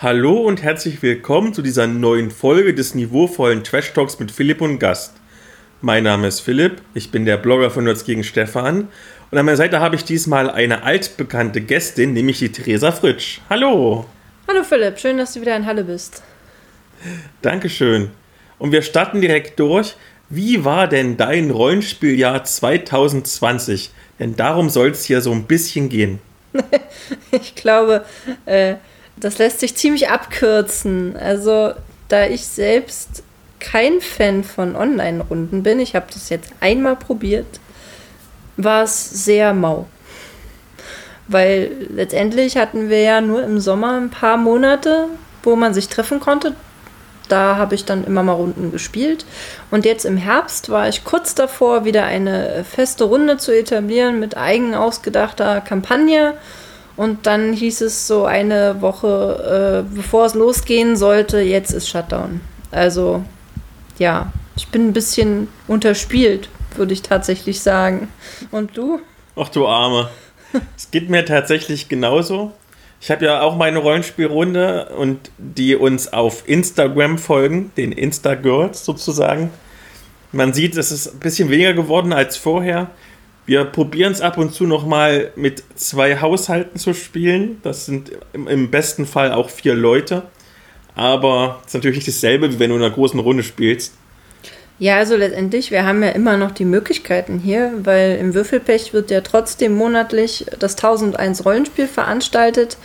Hallo und herzlich willkommen zu dieser neuen Folge des niveauvollen Trash Talks mit Philipp und Gast. Mein Name ist Philipp, ich bin der Blogger von Nerds gegen Stefan und an meiner Seite habe ich diesmal eine altbekannte Gästin, nämlich die Theresa Fritsch. Hallo! Hallo Philipp, schön, dass du wieder in Halle bist. Dankeschön. Und wir starten direkt durch. Wie war denn dein Rollenspieljahr 2020? Denn darum soll es hier so ein bisschen gehen. ich glaube, äh, das lässt sich ziemlich abkürzen. Also, da ich selbst kein Fan von Online-Runden bin, ich habe das jetzt einmal probiert, war es sehr mau. Weil letztendlich hatten wir ja nur im Sommer ein paar Monate, wo man sich treffen konnte. Da habe ich dann immer mal Runden gespielt. Und jetzt im Herbst war ich kurz davor, wieder eine feste Runde zu etablieren mit eigen ausgedachter Kampagne und dann hieß es so eine Woche, äh, bevor es losgehen sollte, jetzt ist Shutdown. Also ja, ich bin ein bisschen unterspielt, würde ich tatsächlich sagen. Und du? Ach du Arme. es geht mir tatsächlich genauso. Ich habe ja auch meine Rollenspielrunde und die uns auf Instagram folgen, den Insta-Girls sozusagen. Man sieht, es ist ein bisschen weniger geworden als vorher. Wir probieren es ab und zu nochmal mit zwei Haushalten zu spielen. Das sind im besten Fall auch vier Leute. Aber es ist natürlich nicht dasselbe, wie wenn du in einer großen Runde spielst. Ja, also letztendlich, wir haben ja immer noch die Möglichkeiten hier, weil im Würfelpech wird ja trotzdem monatlich das 1001 Rollenspiel veranstaltet.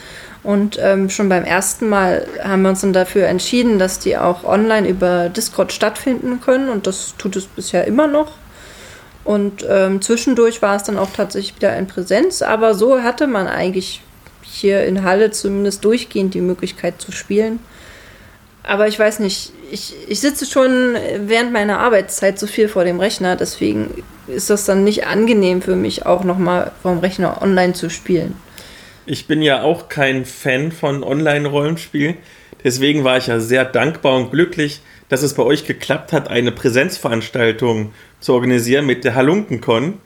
Und ähm, schon beim ersten Mal haben wir uns dann dafür entschieden, dass die auch online über Discord stattfinden können. Und das tut es bisher immer noch. Und ähm, zwischendurch war es dann auch tatsächlich wieder in Präsenz, aber so hatte man eigentlich hier in Halle zumindest durchgehend die Möglichkeit zu spielen. Aber ich weiß nicht, ich, ich sitze schon während meiner Arbeitszeit so viel vor dem Rechner, deswegen ist das dann nicht angenehm für mich, auch nochmal vom Rechner online zu spielen. Ich bin ja auch kein Fan von Online-Rollenspiel, deswegen war ich ja sehr dankbar und glücklich, dass es bei euch geklappt hat, eine Präsenzveranstaltung zu organisieren mit der Halunkencon.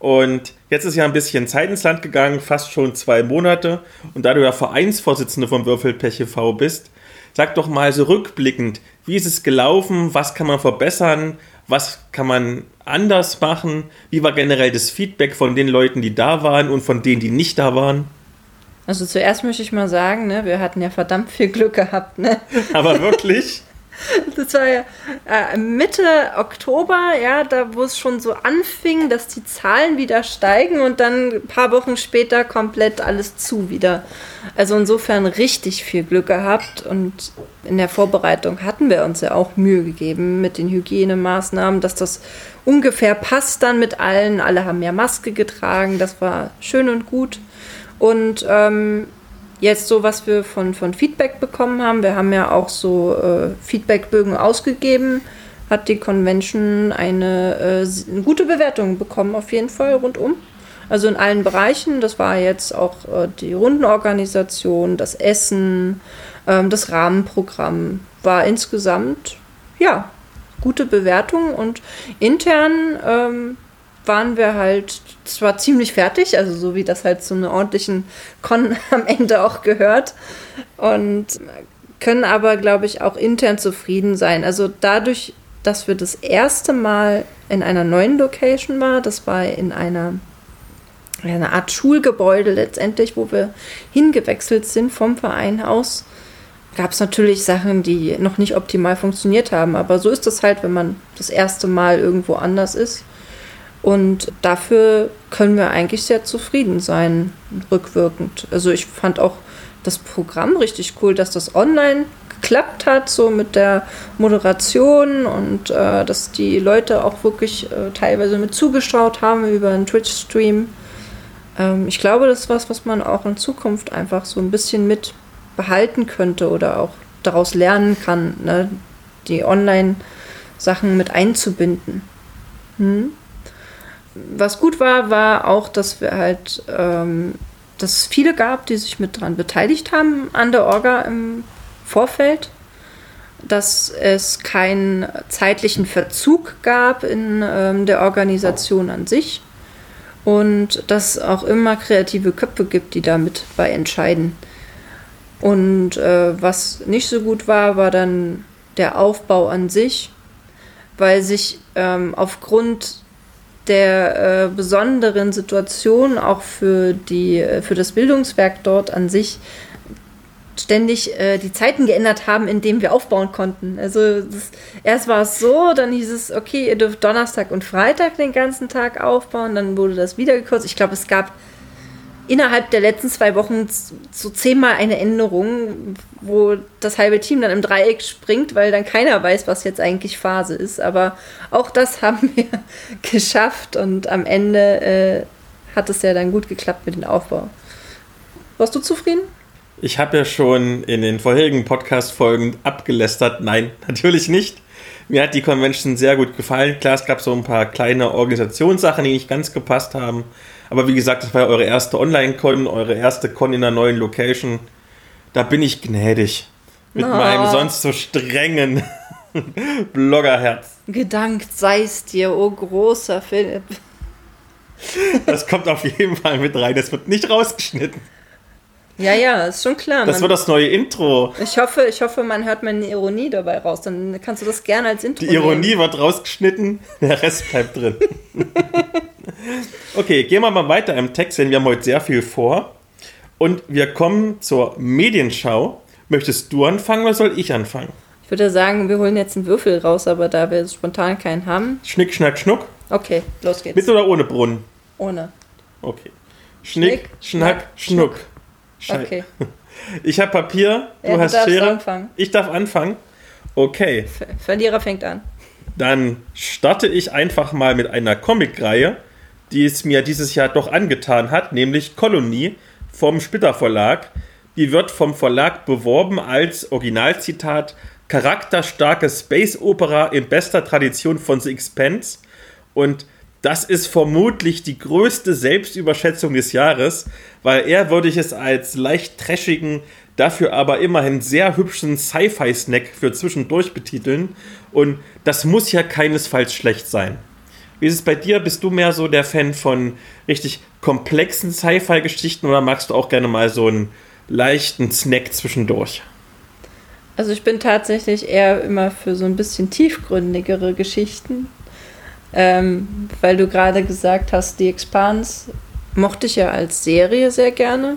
Und jetzt ist ja ein bisschen Zeit ins Land gegangen, fast schon zwei Monate. Und da du ja Vereinsvorsitzende vom Würfelpech e.V. bist, sag doch mal so rückblickend, wie ist es gelaufen, was kann man verbessern, was kann man anders machen, wie war generell das Feedback von den Leuten, die da waren und von denen, die nicht da waren? Also zuerst möchte ich mal sagen, ne, wir hatten ja verdammt viel Glück gehabt. Ne? Aber wirklich? Das war ja äh, Mitte Oktober, ja, da wo es schon so anfing, dass die Zahlen wieder steigen und dann ein paar Wochen später komplett alles zu wieder. Also insofern richtig viel Glück gehabt und in der Vorbereitung hatten wir uns ja auch Mühe gegeben mit den Hygienemaßnahmen, dass das ungefähr passt dann mit allen. Alle haben ja Maske getragen, das war schön und gut. Und ähm, jetzt so, was wir von, von Feedback bekommen haben, wir haben ja auch so äh, Feedbackbögen ausgegeben, hat die Convention eine, äh, eine, gute Bewertung bekommen, auf jeden Fall rundum. Also in allen Bereichen, das war jetzt auch äh, die Rundenorganisation, das Essen, ähm, das Rahmenprogramm, war insgesamt, ja, gute Bewertung. Und intern ähm, waren wir halt zwar ziemlich fertig, also so wie das halt zu einer ordentlichen Con am Ende auch gehört. Und können aber, glaube ich, auch intern zufrieden sein. Also dadurch, dass wir das erste Mal in einer neuen Location waren, das war in einer eine Art Schulgebäude letztendlich, wo wir hingewechselt sind vom Verein aus, gab es natürlich Sachen, die noch nicht optimal funktioniert haben. Aber so ist das halt, wenn man das erste Mal irgendwo anders ist. Und dafür können wir eigentlich sehr zufrieden sein, rückwirkend. Also ich fand auch das Programm richtig cool, dass das online geklappt hat, so mit der Moderation und äh, dass die Leute auch wirklich äh, teilweise mit zugeschaut haben über einen Twitch-Stream. Ähm, ich glaube, das ist was, was man auch in Zukunft einfach so ein bisschen mit behalten könnte oder auch daraus lernen kann, ne? die Online-Sachen mit einzubinden. Hm? Was gut war, war auch, dass wir halt, ähm, dass es viele gab, die sich mit dran beteiligt haben an der Orga im Vorfeld, dass es keinen zeitlichen Verzug gab in ähm, der Organisation an sich und dass es auch immer kreative Köpfe gibt, die damit bei entscheiden. Und äh, was nicht so gut war, war dann der Aufbau an sich, weil sich ähm, aufgrund der äh, besonderen Situation auch für, die, äh, für das Bildungswerk dort an sich ständig äh, die Zeiten geändert haben, in denen wir aufbauen konnten. Also das, erst war es so, dann hieß es, okay, ihr dürft Donnerstag und Freitag den ganzen Tag aufbauen, dann wurde das wieder gekürzt. Ich glaube, es gab innerhalb der letzten zwei Wochen so zehnmal eine Änderung, wo das halbe Team dann im Dreieck springt, weil dann keiner weiß, was jetzt eigentlich Phase ist. Aber auch das haben wir geschafft und am Ende äh, hat es ja dann gut geklappt mit dem Aufbau. Warst du zufrieden? Ich habe ja schon in den vorherigen Podcast-Folgen abgelästert. Nein, natürlich nicht. Mir hat die Convention sehr gut gefallen. Klar, es gab so ein paar kleine Organisationssachen, die nicht ganz gepasst haben. Aber wie gesagt, das war ja eure erste Online-Con, eure erste Con in einer neuen Location. Da bin ich gnädig. Mit oh. meinem sonst so strengen Bloggerherz. Gedankt sei es dir, oh großer Philipp. Das kommt auf jeden Fall mit rein. Das wird nicht rausgeschnitten. Ja, ja, ist schon klar. Das man, wird das neue Intro. Ich hoffe, ich hoffe, man hört meine Ironie dabei raus. Dann kannst du das gerne als Intro Die Ironie nehmen. wird rausgeschnitten, der Rest bleibt drin. okay, gehen wir mal weiter im Text, denn wir haben heute sehr viel vor. Und wir kommen zur Medienschau. Möchtest du anfangen oder soll ich anfangen? Ich würde sagen, wir holen jetzt einen Würfel raus, aber da wir spontan keinen haben. Schnick, schnack, schnuck. Okay, los geht's. Mit oder ohne Brunnen? Ohne. Okay. Schnick, Schnick schnack, schnuck. schnuck. Scheiße. Okay. Ich habe Papier, du ja, hast Schere. Anfangen. Ich darf anfangen. Okay. Ver Verlierer fängt an. Dann starte ich einfach mal mit einer Comicreihe, die es mir dieses Jahr doch angetan hat, nämlich Kolonie vom Splitter Verlag. Die wird vom Verlag beworben als Originalzitat charakterstarke Space Opera in bester Tradition von The Expense. Und das ist vermutlich die größte Selbstüberschätzung des Jahres, weil er würde ich es als leicht trashigen, dafür aber immerhin sehr hübschen Sci-Fi-Snack für zwischendurch betiteln. Und das muss ja keinesfalls schlecht sein. Wie ist es bei dir? Bist du mehr so der Fan von richtig komplexen Sci-Fi-Geschichten oder magst du auch gerne mal so einen leichten Snack zwischendurch? Also ich bin tatsächlich eher immer für so ein bisschen tiefgründigere Geschichten. Ähm, weil du gerade gesagt hast, die Expanse mochte ich ja als Serie sehr gerne.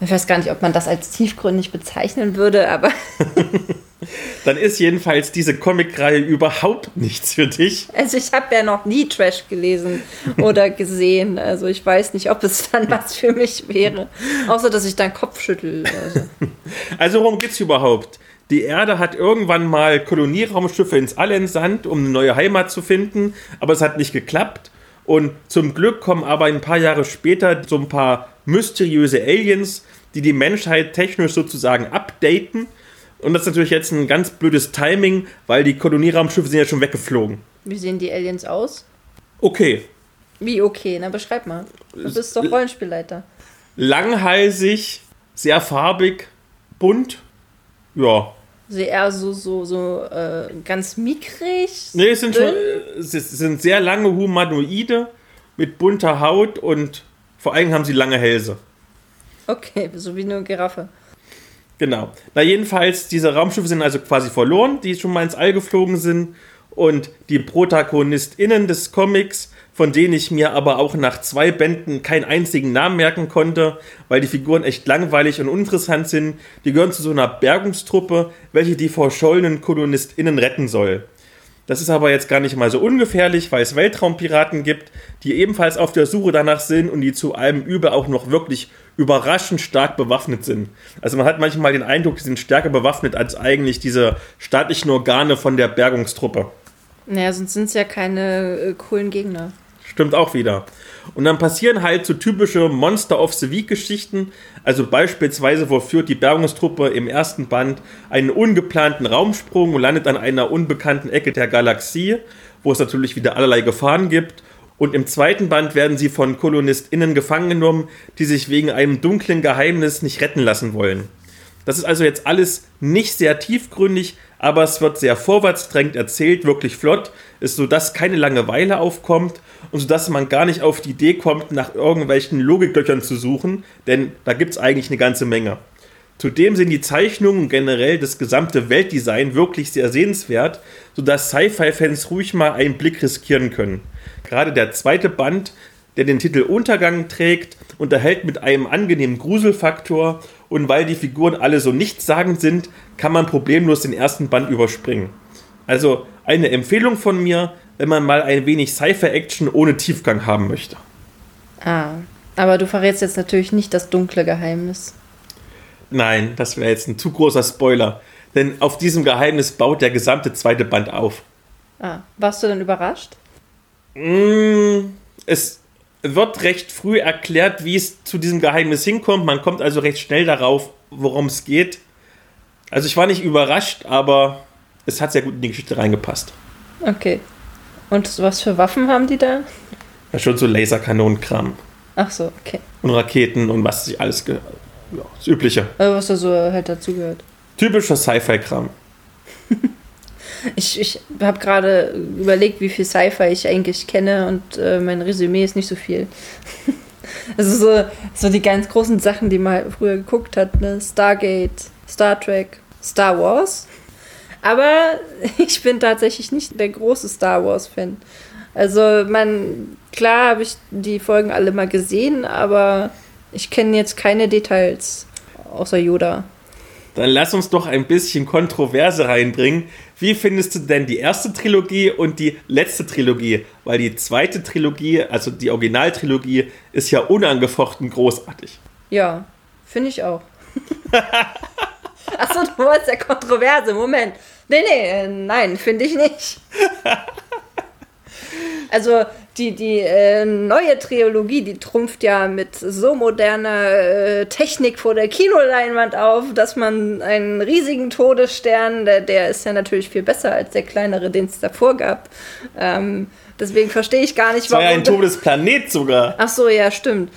Ich weiß gar nicht, ob man das als tiefgründig bezeichnen würde, aber. Dann ist jedenfalls diese Comicreihe überhaupt nichts für dich. Also ich habe ja noch nie Trash gelesen oder gesehen. Also ich weiß nicht, ob es dann was für mich wäre. Außer dass ich dann Kopf schüttel. Also, also worum geht's überhaupt? Die Erde hat irgendwann mal Kolonieraumschiffe ins All entsandt, um eine neue Heimat zu finden, aber es hat nicht geklappt. Und zum Glück kommen aber ein paar Jahre später so ein paar mysteriöse Aliens, die die Menschheit technisch sozusagen updaten. Und das ist natürlich jetzt ein ganz blödes Timing, weil die Kolonieraumschiffe sind ja schon weggeflogen. Wie sehen die Aliens aus? Okay. Wie okay? Na, beschreib mal. Du bist doch Rollenspielleiter. Langhalsig, sehr farbig, bunt. Ja, Sie eher so, so, so äh, ganz mickrig? Nee, es sind, schon, es sind sehr lange Humanoide mit bunter Haut und vor allem haben sie lange Hälse. Okay, so wie eine Giraffe. Genau. Na, jedenfalls, diese Raumschiffe sind also quasi verloren, die schon mal ins All geflogen sind. Und die ProtagonistInnen des Comics von denen ich mir aber auch nach zwei Bänden keinen einzigen Namen merken konnte, weil die Figuren echt langweilig und uninteressant sind. Die gehören zu so einer Bergungstruppe, welche die verschollenen KolonistInnen retten soll. Das ist aber jetzt gar nicht mal so ungefährlich, weil es Weltraumpiraten gibt, die ebenfalls auf der Suche danach sind und die zu allem Übel auch noch wirklich überraschend stark bewaffnet sind. Also man hat manchmal den Eindruck, sie sind stärker bewaffnet als eigentlich diese staatlichen Organe von der Bergungstruppe. Naja, sonst sind es ja keine äh, coolen Gegner. Stimmt auch wieder. Und dann passieren halt so typische Monster of the Week Geschichten. Also beispielsweise vollführt die Bergungstruppe im ersten Band einen ungeplanten Raumsprung und landet an einer unbekannten Ecke der Galaxie, wo es natürlich wieder allerlei Gefahren gibt. Und im zweiten Band werden sie von KolonistInnen gefangen genommen, die sich wegen einem dunklen Geheimnis nicht retten lassen wollen. Das ist also jetzt alles nicht sehr tiefgründig, aber es wird sehr vorwärtsdrängend erzählt, wirklich flott, ist so, dass keine Langeweile aufkommt und so, dass man gar nicht auf die Idee kommt, nach irgendwelchen Logiklöchern zu suchen, denn da gibt es eigentlich eine ganze Menge. Zudem sind die Zeichnungen generell das gesamte Weltdesign wirklich sehr sehenswert, sodass Sci-Fi-Fans ruhig mal einen Blick riskieren können. Gerade der zweite Band, der den Titel Untergang trägt, unterhält mit einem angenehmen Gruselfaktor und weil die Figuren alle so nichtssagend sind, kann man problemlos den ersten Band überspringen. Also eine Empfehlung von mir, wenn man mal ein wenig Sci-Fi-Action ohne Tiefgang haben möchte. Ah, aber du verrätst jetzt natürlich nicht das dunkle Geheimnis. Nein, das wäre jetzt ein zu großer Spoiler. Denn auf diesem Geheimnis baut der gesamte zweite Band auf. Ah, warst du denn überrascht? Mm, es wird recht früh erklärt, wie es zu diesem Geheimnis hinkommt. Man kommt also recht schnell darauf, worum es geht. Also ich war nicht überrascht, aber es hat sehr gut in die Geschichte reingepasst. Okay. Und was für Waffen haben die da? Ja, schon so Laserkanonenkram. Ach so, okay. Und Raketen und was sich alles. Ja, das Übliche. Also was da so halt dazugehört. Typischer Sci-Fi-Kram. Ich, ich habe gerade überlegt, wie viel Sci-Fi ich eigentlich kenne und äh, mein Resümee ist nicht so viel. also so, so die ganz großen Sachen, die man halt früher geguckt hat, ne? Stargate, Star Trek, Star Wars. Aber ich bin tatsächlich nicht der große Star Wars-Fan. Also, man, klar habe ich die Folgen alle mal gesehen, aber ich kenne jetzt keine Details außer Yoda. Dann lass uns doch ein bisschen Kontroverse reinbringen. Wie findest du denn die erste Trilogie und die letzte Trilogie? Weil die zweite Trilogie, also die Originaltrilogie, ist ja unangefochten großartig. Ja, finde ich auch. Achso, du wolltest ja Kontroverse. Moment. Nee, nee, äh, nein, finde ich nicht. Also die, die äh, neue Trilogie, die trumpft ja mit so moderner äh, Technik vor der Kinoleinwand auf, dass man einen riesigen Todesstern, der, der ist ja natürlich viel besser als der kleinere, den es davor gab. Ähm, deswegen verstehe ich gar nicht, warum. Das war ja ein Todesplanet sogar. Ach so, ja, stimmt.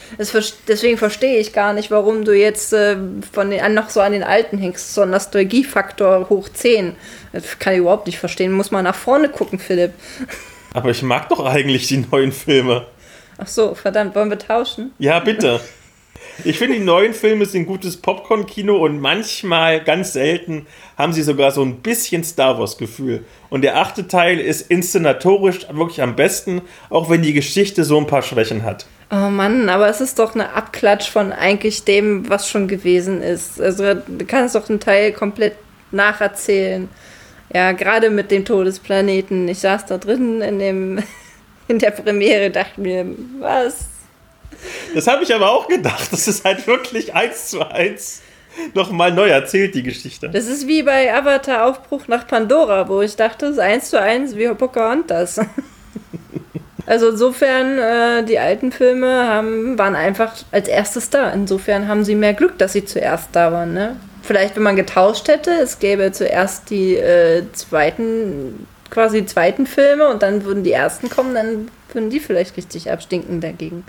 Deswegen verstehe ich gar nicht, warum du jetzt äh, von den, noch so an den alten hängst. So ein Nostalgiefaktor hoch 10. Das kann ich überhaupt nicht verstehen. Muss mal nach vorne gucken, Philipp. Aber ich mag doch eigentlich die neuen Filme. Ach so, verdammt, wollen wir tauschen? Ja, bitte. Ich finde, die neuen Filme sind gutes Popcorn-Kino und manchmal, ganz selten, haben sie sogar so ein bisschen Star Wars-Gefühl. Und der achte Teil ist inszenatorisch wirklich am besten, auch wenn die Geschichte so ein paar Schwächen hat. Oh Mann, aber es ist doch eine Abklatsch von eigentlich dem, was schon gewesen ist. Also du kannst doch einen Teil komplett nacherzählen. Ja, gerade mit dem Todesplaneten. Ich saß da drin in dem in der Premiere, dachte mir, was? Das habe ich aber auch gedacht. Das ist halt wirklich eins zu eins nochmal neu erzählt, die Geschichte. Das ist wie bei Avatar Aufbruch nach Pandora, wo ich dachte, es ist eins zu eins wie Pocahontas. Also insofern, äh, die alten Filme haben, waren einfach als erstes da. Insofern haben sie mehr Glück, dass sie zuerst da waren. Ne? vielleicht, wenn man getauscht hätte, es gäbe zuerst die äh, zweiten, quasi zweiten Filme und dann würden die ersten kommen, dann würden die vielleicht richtig abstinken dagegen.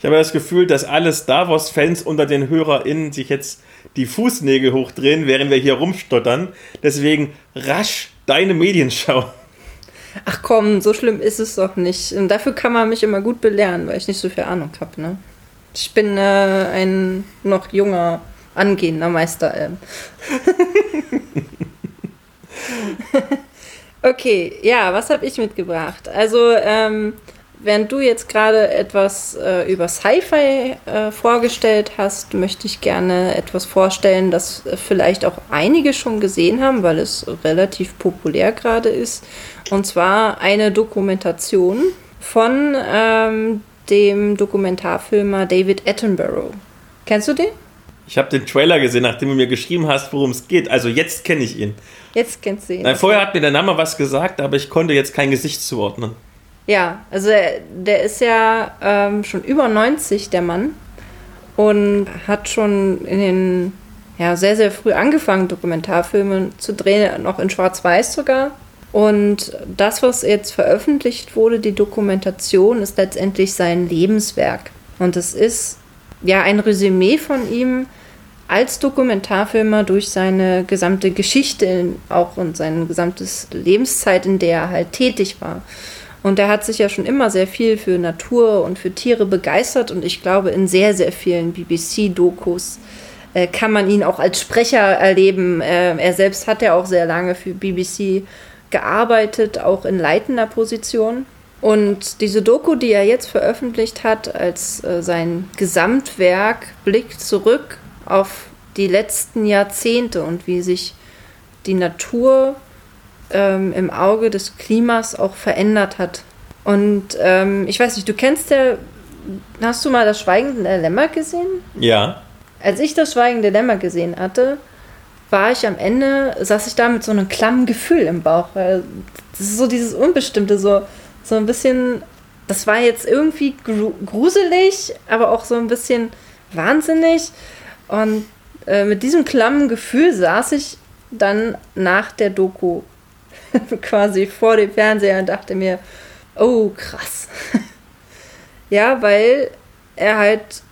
Ich habe das Gefühl, dass alle Star Wars-Fans unter den HörerInnen sich jetzt die Fußnägel hochdrehen, während wir hier rumstottern. Deswegen rasch deine Medienschau. Ach komm, so schlimm ist es doch nicht. Und dafür kann man mich immer gut belehren, weil ich nicht so viel Ahnung habe. Ne? Ich bin äh, ein noch junger angehender Meister. Ähm. okay, ja, was habe ich mitgebracht? Also, ähm, während du jetzt gerade etwas äh, über Sci-Fi äh, vorgestellt hast, möchte ich gerne etwas vorstellen, das vielleicht auch einige schon gesehen haben, weil es relativ populär gerade ist. Und zwar eine Dokumentation von ähm, dem Dokumentarfilmer David Attenborough. Kennst du den? Ich habe den Trailer gesehen, nachdem du mir geschrieben hast, worum es geht. Also jetzt kenne ich ihn. Jetzt kennst du ihn. Nein, vorher hat mir der Name was gesagt, aber ich konnte jetzt kein Gesicht zuordnen. Ja, also der, der ist ja ähm, schon über 90, der Mann. Und hat schon in den, ja, sehr, sehr früh angefangen, Dokumentarfilme zu drehen, noch in Schwarz-Weiß sogar. Und das, was jetzt veröffentlicht wurde, die Dokumentation, ist letztendlich sein Lebenswerk. Und es ist ja ein Resümee von ihm als Dokumentarfilmer durch seine gesamte Geschichte auch und seine gesamte Lebenszeit, in der er halt tätig war. Und er hat sich ja schon immer sehr viel für Natur und für Tiere begeistert und ich glaube, in sehr, sehr vielen BBC-Dokus äh, kann man ihn auch als Sprecher erleben. Äh, er selbst hat ja auch sehr lange für BBC gearbeitet, auch in leitender Position. Und diese Doku, die er jetzt veröffentlicht hat, als äh, sein Gesamtwerk, blickt zurück auf die letzten Jahrzehnte und wie sich die Natur ähm, im Auge des Klimas auch verändert hat. Und ähm, ich weiß nicht, du kennst ja, hast du mal das Schweigende Lämmer gesehen? Ja. Als ich das Schweigende Lämmer gesehen hatte, war ich am Ende, saß ich da mit so einem klammen Gefühl im Bauch, weil das ist so dieses Unbestimmte, so, so ein bisschen, das war jetzt irgendwie gruselig, aber auch so ein bisschen wahnsinnig. Und äh, mit diesem klammen Gefühl saß ich dann nach der Doku quasi vor dem Fernseher und dachte mir, oh krass. ja, weil er halt,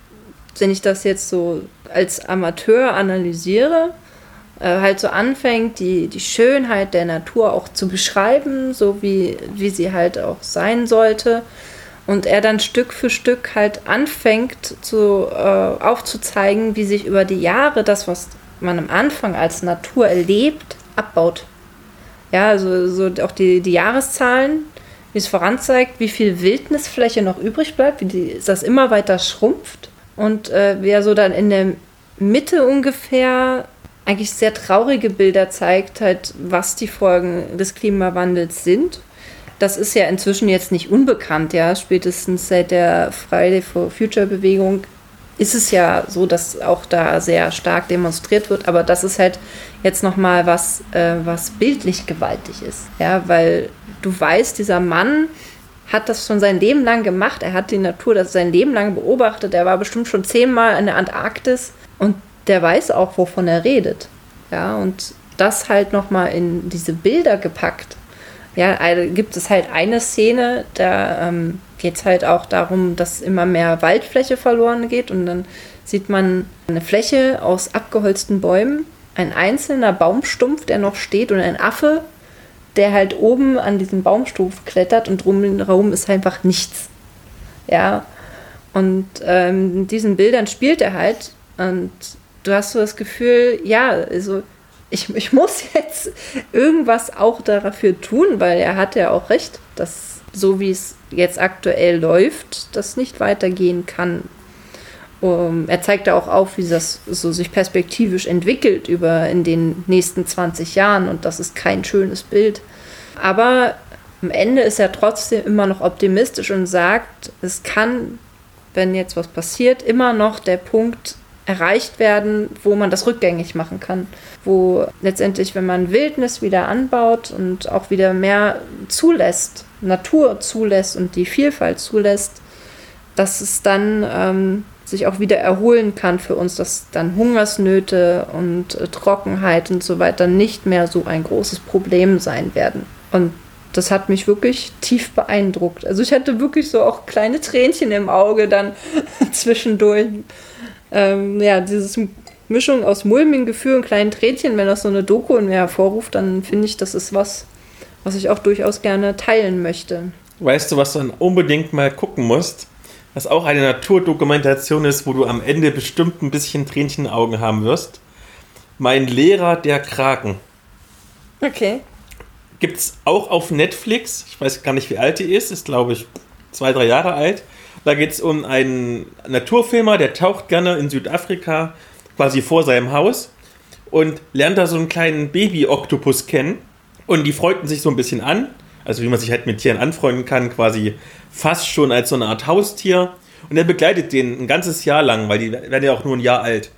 wenn ich das jetzt so als Amateur analysiere, äh, halt so anfängt, die, die Schönheit der Natur auch zu beschreiben, so wie, wie sie halt auch sein sollte. Und er dann Stück für Stück halt anfängt zu, äh, aufzuzeigen, wie sich über die Jahre das, was man am Anfang als Natur erlebt, abbaut. Ja, also so auch die, die Jahreszahlen, wie es voranzeigt, wie viel Wildnisfläche noch übrig bleibt, wie die, das immer weiter schrumpft. Und äh, wie so dann in der Mitte ungefähr eigentlich sehr traurige Bilder zeigt, halt, was die Folgen des Klimawandels sind. Das ist ja inzwischen jetzt nicht unbekannt, ja. Spätestens seit der Friday for Future Bewegung ist es ja so, dass auch da sehr stark demonstriert wird. Aber das ist halt jetzt nochmal was, äh, was bildlich gewaltig ist. Ja, weil du weißt, dieser Mann hat das schon sein Leben lang gemacht. Er hat die Natur das sein Leben lang beobachtet. Er war bestimmt schon zehnmal in der Antarktis und der weiß auch, wovon er redet. Ja, und das halt nochmal in diese Bilder gepackt. Ja, gibt es halt eine Szene, da ähm, geht es halt auch darum, dass immer mehr Waldfläche verloren geht und dann sieht man eine Fläche aus abgeholzten Bäumen, ein einzelner Baumstumpf, der noch steht und ein Affe, der halt oben an diesem Baumstumpf klettert und drumherum ist einfach nichts. Ja, und ähm, in diesen Bildern spielt er halt und du hast so das Gefühl, ja, also ich, ich muss jetzt irgendwas auch dafür tun, weil er hat ja auch recht, dass so wie es jetzt aktuell läuft, das nicht weitergehen kann. Um, er zeigt da auch auf, wie das so sich perspektivisch entwickelt über in den nächsten 20 Jahren und das ist kein schönes Bild. Aber am Ende ist er trotzdem immer noch optimistisch und sagt, es kann, wenn jetzt was passiert, immer noch der Punkt erreicht werden, wo man das rückgängig machen kann. Wo letztendlich, wenn man Wildnis wieder anbaut und auch wieder mehr zulässt, Natur zulässt und die Vielfalt zulässt, dass es dann ähm, sich auch wieder erholen kann für uns, dass dann Hungersnöte und äh, Trockenheit und so weiter nicht mehr so ein großes Problem sein werden. Und das hat mich wirklich tief beeindruckt. Also ich hatte wirklich so auch kleine Tränchen im Auge dann zwischendurch ähm, ja, dieses Mischung aus mulmigen und kleinen Tränchen, wenn das so eine Doku in mir hervorruft, dann finde ich, das ist was, was ich auch durchaus gerne teilen möchte. Weißt du, was du dann unbedingt mal gucken musst? Was auch eine Naturdokumentation ist, wo du am Ende bestimmt ein bisschen Tränchen in den Augen haben wirst. Mein Lehrer, der Kraken. Okay. Gibt es auch auf Netflix. Ich weiß gar nicht, wie alt die ist. Ist, glaube ich, zwei, drei Jahre alt. Da geht es um einen Naturfilmer, der taucht gerne in Südafrika quasi vor seinem Haus und lernt da so einen kleinen Baby-Oktopus kennen. Und die freuten sich so ein bisschen an. Also wie man sich halt mit Tieren anfreunden kann, quasi fast schon als so eine Art Haustier. Und er begleitet den ein ganzes Jahr lang, weil die werden ja auch nur ein Jahr alt.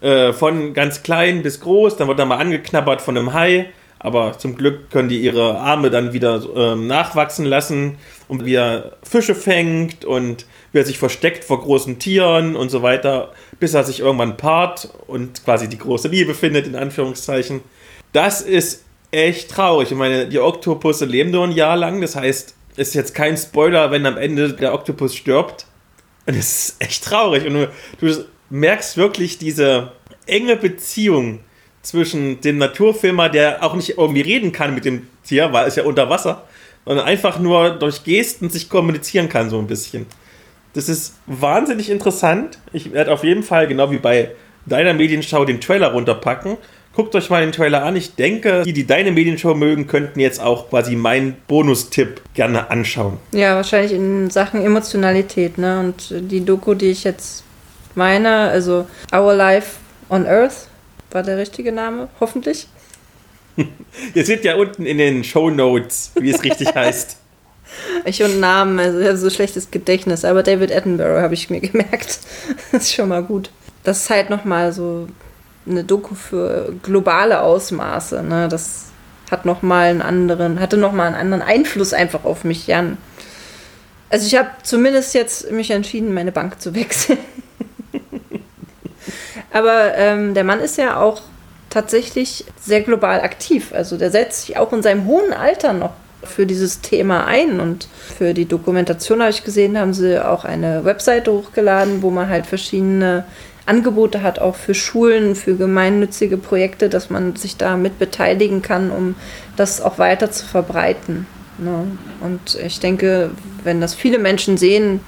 Äh, von ganz klein bis groß, dann wird er mal angeknabbert von einem Hai aber zum Glück können die ihre Arme dann wieder ähm, nachwachsen lassen und wie er Fische fängt und wie er sich versteckt vor großen Tieren und so weiter, bis er sich irgendwann paart und quasi die große Liebe findet, in Anführungszeichen. Das ist echt traurig. Ich meine, die Oktopusse leben nur ein Jahr lang, das heißt, ist jetzt kein Spoiler, wenn am Ende der Oktopus stirbt. Und es ist echt traurig. Und du, du merkst wirklich diese enge Beziehung zwischen dem Naturfilmer, der auch nicht irgendwie reden kann mit dem Tier, weil es ja unter Wasser, sondern einfach nur durch Gesten sich kommunizieren kann, so ein bisschen. Das ist wahnsinnig interessant. Ich werde auf jeden Fall, genau wie bei deiner Medienschau, den Trailer runterpacken Guckt euch mal den Trailer an. Ich denke, die, die deine Medienshow mögen, könnten jetzt auch quasi meinen Bonustipp gerne anschauen. Ja, wahrscheinlich in Sachen Emotionalität, ne? Und die Doku, die ich jetzt meine, also Our Life on Earth, war der richtige Name, hoffentlich. Ihr seht ja unten in den Show Notes, wie es richtig heißt. Ich und Namen, also ich habe so schlechtes Gedächtnis, aber David Attenborough habe ich mir gemerkt. Das ist schon mal gut. Das ist halt nochmal so eine Doku für globale Ausmaße. Ne? Das hat noch mal einen anderen, hatte noch mal einen anderen Einfluss einfach auf mich, Jan. Also ich habe zumindest jetzt mich entschieden, meine Bank zu wechseln. Aber ähm, der Mann ist ja auch tatsächlich sehr global aktiv. Also der setzt sich auch in seinem hohen Alter noch für dieses Thema ein. Und für die Dokumentation habe ich gesehen, haben sie auch eine Webseite hochgeladen, wo man halt verschiedene Angebote hat, auch für Schulen, für gemeinnützige Projekte, dass man sich da mit beteiligen kann, um das auch weiter zu verbreiten. Ne? Und ich denke, wenn das viele Menschen sehen,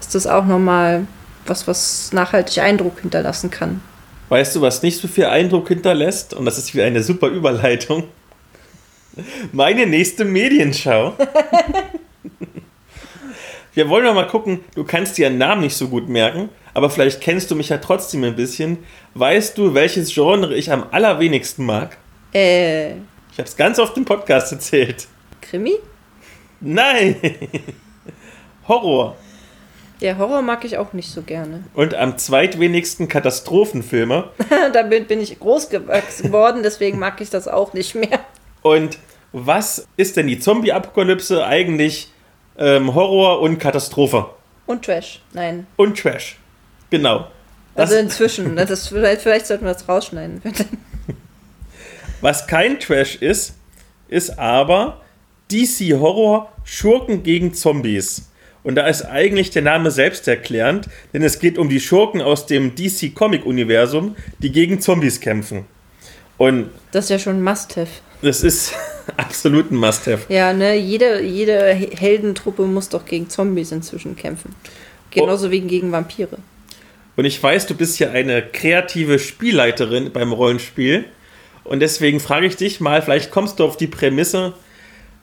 ist das auch nochmal was, was nachhaltig Eindruck hinterlassen kann. Weißt du, was nicht so viel Eindruck hinterlässt? Und das ist wieder eine super Überleitung. Meine nächste Medienschau. Wir wollen noch mal gucken, du kannst dir einen Namen nicht so gut merken, aber vielleicht kennst du mich ja trotzdem ein bisschen. Weißt du, welches Genre ich am allerwenigsten mag? Äh. Ich habe es ganz oft im Podcast erzählt. Krimi? Nein! Horror. Ja, Horror mag ich auch nicht so gerne. Und am zweitwenigsten Katastrophenfilme. Damit bin ich groß geworden, deswegen mag ich das auch nicht mehr. Und was ist denn die Zombie-Apokalypse eigentlich? Ähm, Horror und Katastrophe. Und Trash, nein. Und Trash. Genau. Das also inzwischen, das vielleicht, vielleicht sollten wir das rausschneiden. Was kein Trash ist, ist aber DC Horror Schurken gegen Zombies. Und da ist eigentlich der Name selbsterklärend, denn es geht um die Schurken aus dem DC Comic Universum, die gegen Zombies kämpfen. Und das ist ja schon ein Must-Have. Das ist absolut ein Must-Have. Ja, ne, jede, jede Heldentruppe muss doch gegen Zombies inzwischen kämpfen. Genauso oh. wie gegen Vampire. Und ich weiß, du bist ja eine kreative Spielleiterin beim Rollenspiel. Und deswegen frage ich dich mal, vielleicht kommst du auf die Prämisse,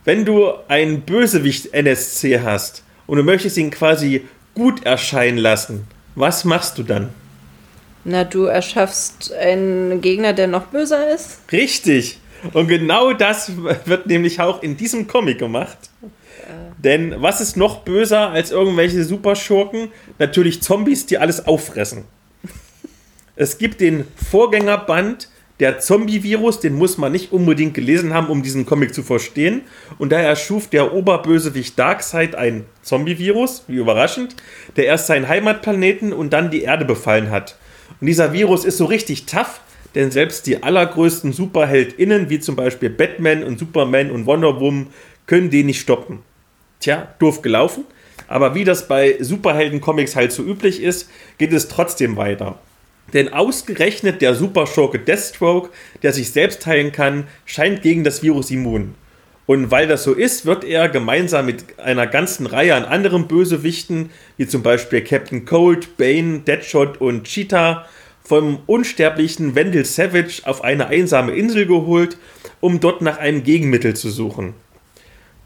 wenn du einen Bösewicht NSC hast und du möchtest ihn quasi gut erscheinen lassen, was machst du dann? Na, du erschaffst einen Gegner, der noch böser ist? Richtig. Und genau das wird nämlich auch in diesem Comic gemacht. Denn was ist noch böser als irgendwelche Superschurken? Natürlich Zombies, die alles auffressen. es gibt den Vorgängerband der Zombie-Virus, den muss man nicht unbedingt gelesen haben, um diesen Comic zu verstehen. Und daher erschuf der Oberbösewicht Darkseid ein Zombie-Virus, wie überraschend, der erst seinen Heimatplaneten und dann die Erde befallen hat. Und dieser Virus ist so richtig tough, denn selbst die allergrößten SuperheldInnen, wie zum Beispiel Batman und Superman und Wonder Woman, können den nicht stoppen. Tja, doof gelaufen. Aber wie das bei Superhelden-Comics halt so üblich ist, geht es trotzdem weiter. Denn ausgerechnet der Superschurke Deathstroke, der sich selbst heilen kann, scheint gegen das Virus immun. Und weil das so ist, wird er gemeinsam mit einer ganzen Reihe an anderen Bösewichten, wie zum Beispiel Captain Cold, Bane, Deadshot und Cheetah, vom unsterblichen Wendell Savage auf eine einsame Insel geholt, um dort nach einem Gegenmittel zu suchen.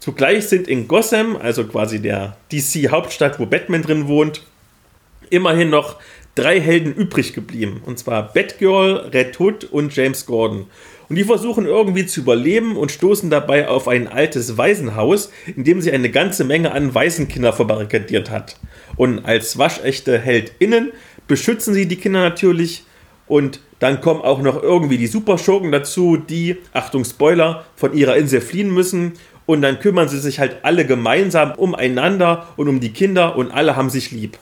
Zugleich sind in Gotham, also quasi der DC-Hauptstadt, wo Batman drin wohnt, immerhin noch drei Helden übrig geblieben. Und zwar Batgirl, Red Hood und James Gordon. Und die versuchen irgendwie zu überleben und stoßen dabei auf ein altes Waisenhaus, in dem sie eine ganze Menge an Waisenkinder verbarrikadiert hat. Und als waschechte HeldInnen beschützen sie die Kinder natürlich. Und dann kommen auch noch irgendwie die Superschurken dazu, die, Achtung Spoiler, von ihrer Insel fliehen müssen und dann kümmern sie sich halt alle gemeinsam umeinander und um die Kinder und alle haben sich lieb.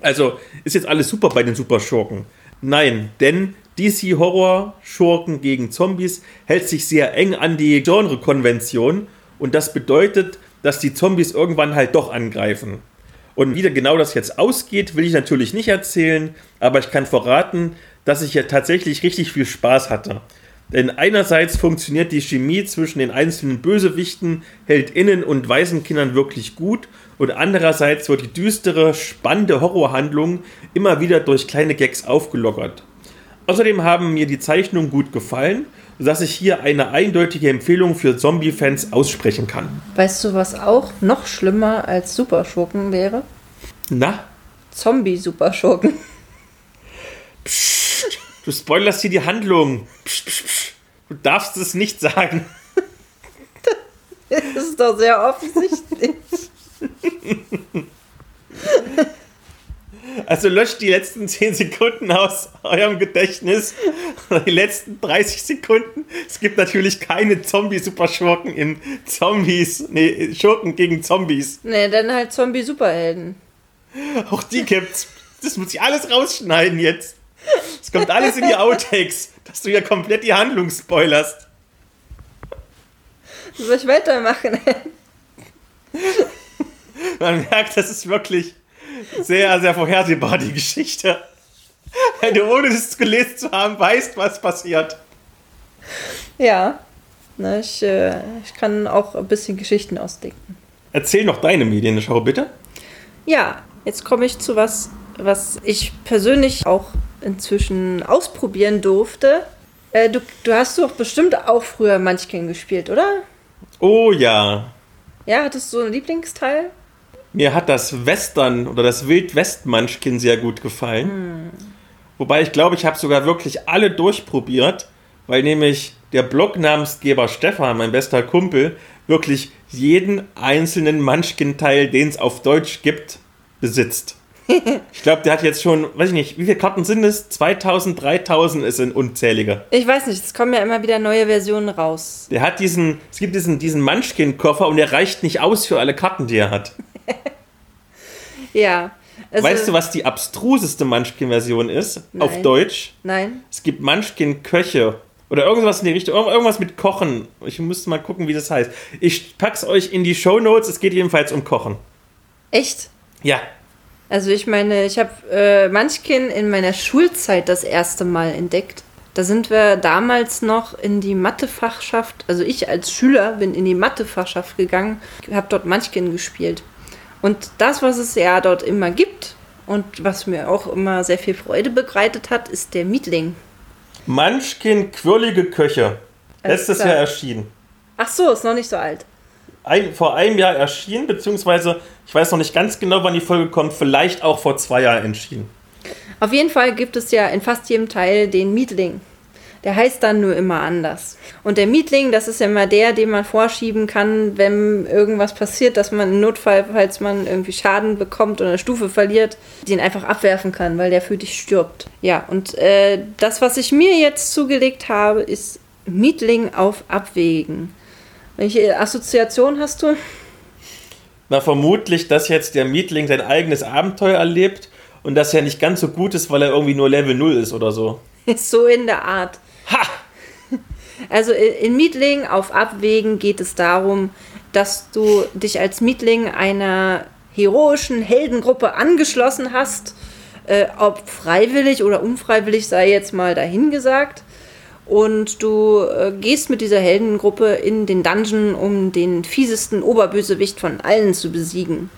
Also ist jetzt alles super bei den Superschurken. Nein, denn DC Horror Schurken gegen Zombies hält sich sehr eng an die Genre-Konvention und das bedeutet, dass die Zombies irgendwann halt doch angreifen. Und wie genau das jetzt ausgeht, will ich natürlich nicht erzählen, aber ich kann verraten, dass ich ja tatsächlich richtig viel Spaß hatte. Denn einerseits funktioniert die Chemie zwischen den einzelnen Bösewichten, Heldinnen und Waisenkindern wirklich gut und andererseits wird die düstere, spannende Horrorhandlung immer wieder durch kleine Gags aufgelockert. Außerdem haben mir die Zeichnungen gut gefallen, sodass ich hier eine eindeutige Empfehlung für Zombie-Fans aussprechen kann. Weißt du, was auch noch schlimmer als Superschurken wäre? Na? Zombie-Superschurken. Psst, du spoilerst hier die Handlung. Psst, psst, psst. Du darfst es nicht sagen. Das ist doch sehr offensichtlich. Also löscht die letzten 10 Sekunden aus eurem Gedächtnis. Die letzten 30 Sekunden. Es gibt natürlich keine Zombie-Superschurken in Zombies. Nee, Schurken gegen Zombies. Nee, dann halt Zombie-Superhelden. Auch die gibt's. Das muss ich alles rausschneiden jetzt. Es kommt alles in die Outtakes, dass du ja komplett die Handlung spoilerst. Soll ich weitermachen? Man merkt, das ist wirklich sehr, sehr vorhersehbar, die Geschichte. Wenn du ohne es gelesen zu haben weißt, was passiert. Ja. Na, ich, äh, ich kann auch ein bisschen Geschichten ausdenken. Erzähl noch deine Medienschau, bitte. Ja, jetzt komme ich zu was, was ich persönlich auch inzwischen ausprobieren durfte. Äh, du, du hast doch bestimmt auch früher Munchkin gespielt, oder? Oh ja. Ja, hattest du so einen Lieblingsteil? Mir hat das Western oder das Wildwest-Munchkin sehr gut gefallen. Wobei ich glaube, ich habe sogar wirklich alle durchprobiert, weil nämlich der Blognamensgeber Stefan, mein bester Kumpel, wirklich jeden einzelnen Munchkin-Teil, den es auf Deutsch gibt, besitzt. Ich glaube, der hat jetzt schon, weiß ich nicht, wie viele Karten sind es? 2000, 3000, es sind unzählige. Ich weiß nicht, es kommen ja immer wieder neue Versionen raus. Der hat diesen, es gibt diesen, diesen Munchkin-Koffer und der reicht nicht aus für alle Karten, die er hat. Ja. Also, weißt du, was die abstruseste Munchkin-Version ist? Auf Nein. Deutsch? Nein. Es gibt Munchkin-Köche. Oder irgendwas in die Richtung. Irg- Irgendwas mit Kochen. Ich müsste mal gucken, wie das heißt. Ich pack's euch in die Show Notes. Es geht jedenfalls um Kochen. Echt? Ja. Also ich meine, ich habe äh, Munchkin in meiner Schulzeit das erste Mal entdeckt. Da sind wir damals noch in die Mathefachschaft, also ich als Schüler bin in die Mathefachschaft gegangen, habe dort Munchkin gespielt. Und das, was es ja dort immer gibt und was mir auch immer sehr viel Freude bereitet hat, ist der Mietling. Munchkin Quirlige Köche. Letztes. Jahr erschienen. Ach so, ist noch nicht so alt. Ein, vor einem Jahr erschienen, beziehungsweise ich weiß noch nicht ganz genau, wann die Folge kommt. Vielleicht auch vor zwei Jahren erschienen. Auf jeden Fall gibt es ja in fast jedem Teil den Mietling. Der heißt dann nur immer anders. Und der Mietling, das ist ja immer der, den man vorschieben kann, wenn irgendwas passiert, dass man im Notfall, falls man irgendwie Schaden bekommt oder eine Stufe verliert, den einfach abwerfen kann, weil der für dich stirbt. Ja, und äh, das, was ich mir jetzt zugelegt habe, ist Mietling auf Abwägen. Welche Assoziation hast du? Na, vermutlich, dass jetzt der Mietling sein eigenes Abenteuer erlebt und das ja nicht ganz so gut ist, weil er irgendwie nur Level 0 ist oder so. so in der Art. Ha! Also in Mietling auf Abwägen geht es darum, dass du dich als Mietling einer heroischen Heldengruppe angeschlossen hast. Äh, ob freiwillig oder unfreiwillig sei jetzt mal dahingesagt. Und du äh, gehst mit dieser Heldengruppe in den Dungeon, um den fiesesten Oberbösewicht von allen zu besiegen.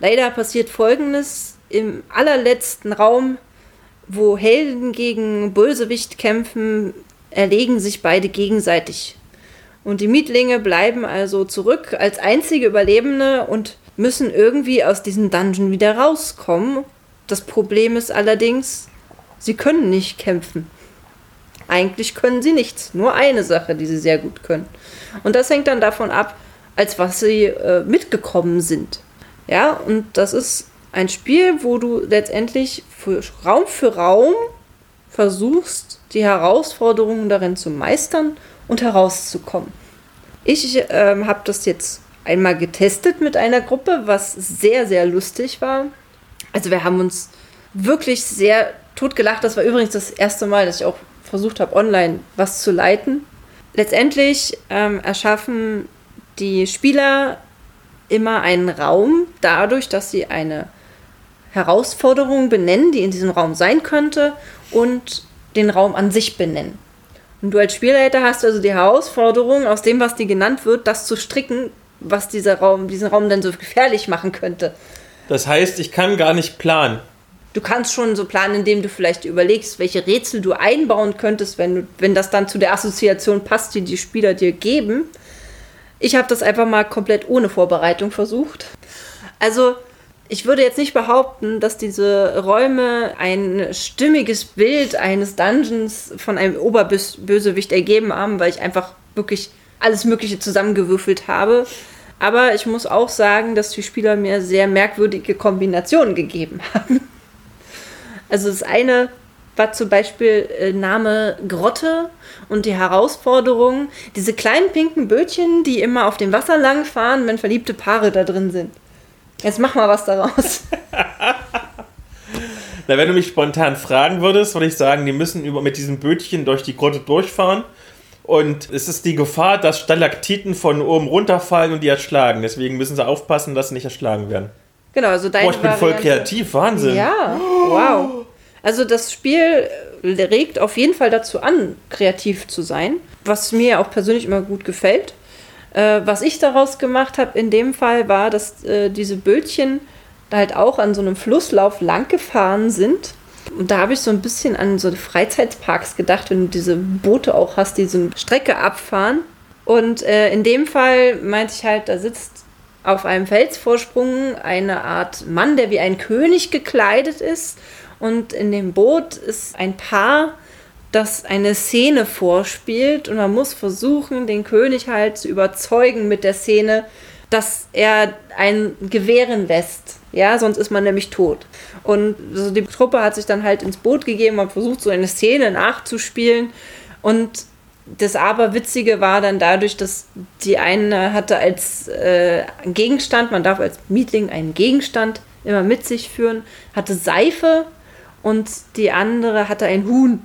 Leider passiert folgendes: Im allerletzten Raum, wo Helden gegen Bösewicht kämpfen, erlegen sich beide gegenseitig. Und die Mietlinge bleiben also zurück als einzige Überlebende und müssen irgendwie aus diesem Dungeon wieder rauskommen. Das Problem ist allerdings, sie können nicht kämpfen. Eigentlich können sie nichts. Nur eine Sache, die sie sehr gut können. Und das hängt dann davon ab, als was sie äh, mitgekommen sind. Ja, und das ist ein Spiel, wo du letztendlich für Raum für Raum versuchst, die Herausforderungen darin zu meistern und herauszukommen. Ich ähm, habe das jetzt einmal getestet mit einer Gruppe, was sehr, sehr lustig war. Also wir haben uns wirklich sehr totgelacht. Das war übrigens das erste Mal, dass ich auch versucht habe, online was zu leiten. Letztendlich ähm, erschaffen die Spieler immer einen Raum dadurch, dass sie eine Herausforderung benennen, die in diesem Raum sein könnte und den Raum an sich benennen. Und du als Spielleiter hast also die Herausforderung, aus dem, was dir genannt wird, das zu stricken, was dieser Raum, diesen Raum dann so gefährlich machen könnte. Das heißt, ich kann gar nicht planen. Du kannst schon so planen, indem du vielleicht überlegst, welche Rätsel du einbauen könntest, wenn, wenn das dann zu der Assoziation passt, die die Spieler dir geben. Ich habe das einfach mal komplett ohne Vorbereitung versucht. Also, ich würde jetzt nicht behaupten, dass diese Räume ein stimmiges Bild eines Dungeons von einem Oberbösewicht ergeben haben, weil ich einfach wirklich alles Mögliche zusammengewürfelt habe. Aber ich muss auch sagen, dass die Spieler mir sehr merkwürdige Kombinationen gegeben haben. Also das eine war zum Beispiel äh, Name Grotte und die Herausforderung, diese kleinen pinken Bötchen, die immer auf dem Wasser langfahren, wenn verliebte Paare da drin sind. Jetzt mach mal was daraus. Na, wenn du mich spontan fragen würdest, würde ich sagen, die müssen über, mit diesem Bötchen durch die Grotte durchfahren. Und es ist die Gefahr, dass Stalaktiten von oben runterfallen und die erschlagen. Deswegen müssen sie aufpassen, dass sie nicht erschlagen werden. Genau, also deine Boah, ich bin voll kreativ, Wahnsinn. Ja, wow. Also das Spiel regt auf jeden Fall dazu an, kreativ zu sein, was mir auch persönlich immer gut gefällt. Äh, was ich daraus gemacht habe in dem Fall war, dass äh, diese Bötchen halt auch an so einem Flusslauf lang gefahren sind. Und da habe ich so ein bisschen an so Freizeitparks gedacht, wenn du diese Boote auch hast, die so eine Strecke abfahren. Und äh, in dem Fall meinte ich halt, da sitzt auf einem Felsvorsprung eine Art Mann, der wie ein König gekleidet ist und in dem Boot ist ein Paar, das eine Szene vorspielt und man muss versuchen, den König halt zu überzeugen mit der Szene, dass er einen gewähren lässt. Ja, sonst ist man nämlich tot. Und also die Truppe hat sich dann halt ins Boot gegeben und versucht, so eine Szene nachzuspielen. Und das Aberwitzige war dann dadurch, dass die eine hatte als äh, Gegenstand, man darf als Mietling einen Gegenstand immer mit sich führen, hatte Seife und die andere hatte ein Huhn.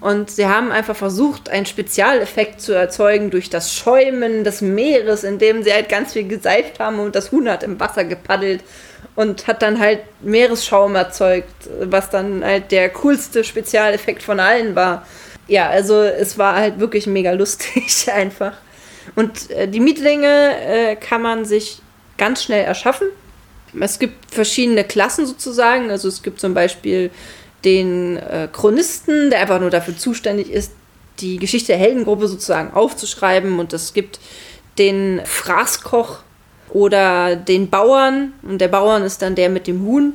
Und sie haben einfach versucht, einen Spezialeffekt zu erzeugen durch das Schäumen des Meeres, indem sie halt ganz viel geseift haben und das Huhn hat im Wasser gepaddelt und hat dann halt Meeresschaum erzeugt, was dann halt der coolste Spezialeffekt von allen war. Ja, also es war halt wirklich mega lustig einfach. Und äh, die Mietlinge äh, kann man sich ganz schnell erschaffen. Es gibt verschiedene Klassen sozusagen. Also es gibt zum Beispiel den äh, Chronisten, der einfach nur dafür zuständig ist, die Geschichte der Heldengruppe sozusagen aufzuschreiben. Und es gibt den Fraßkoch oder den Bauern. Und der Bauern ist dann der mit dem Huhn.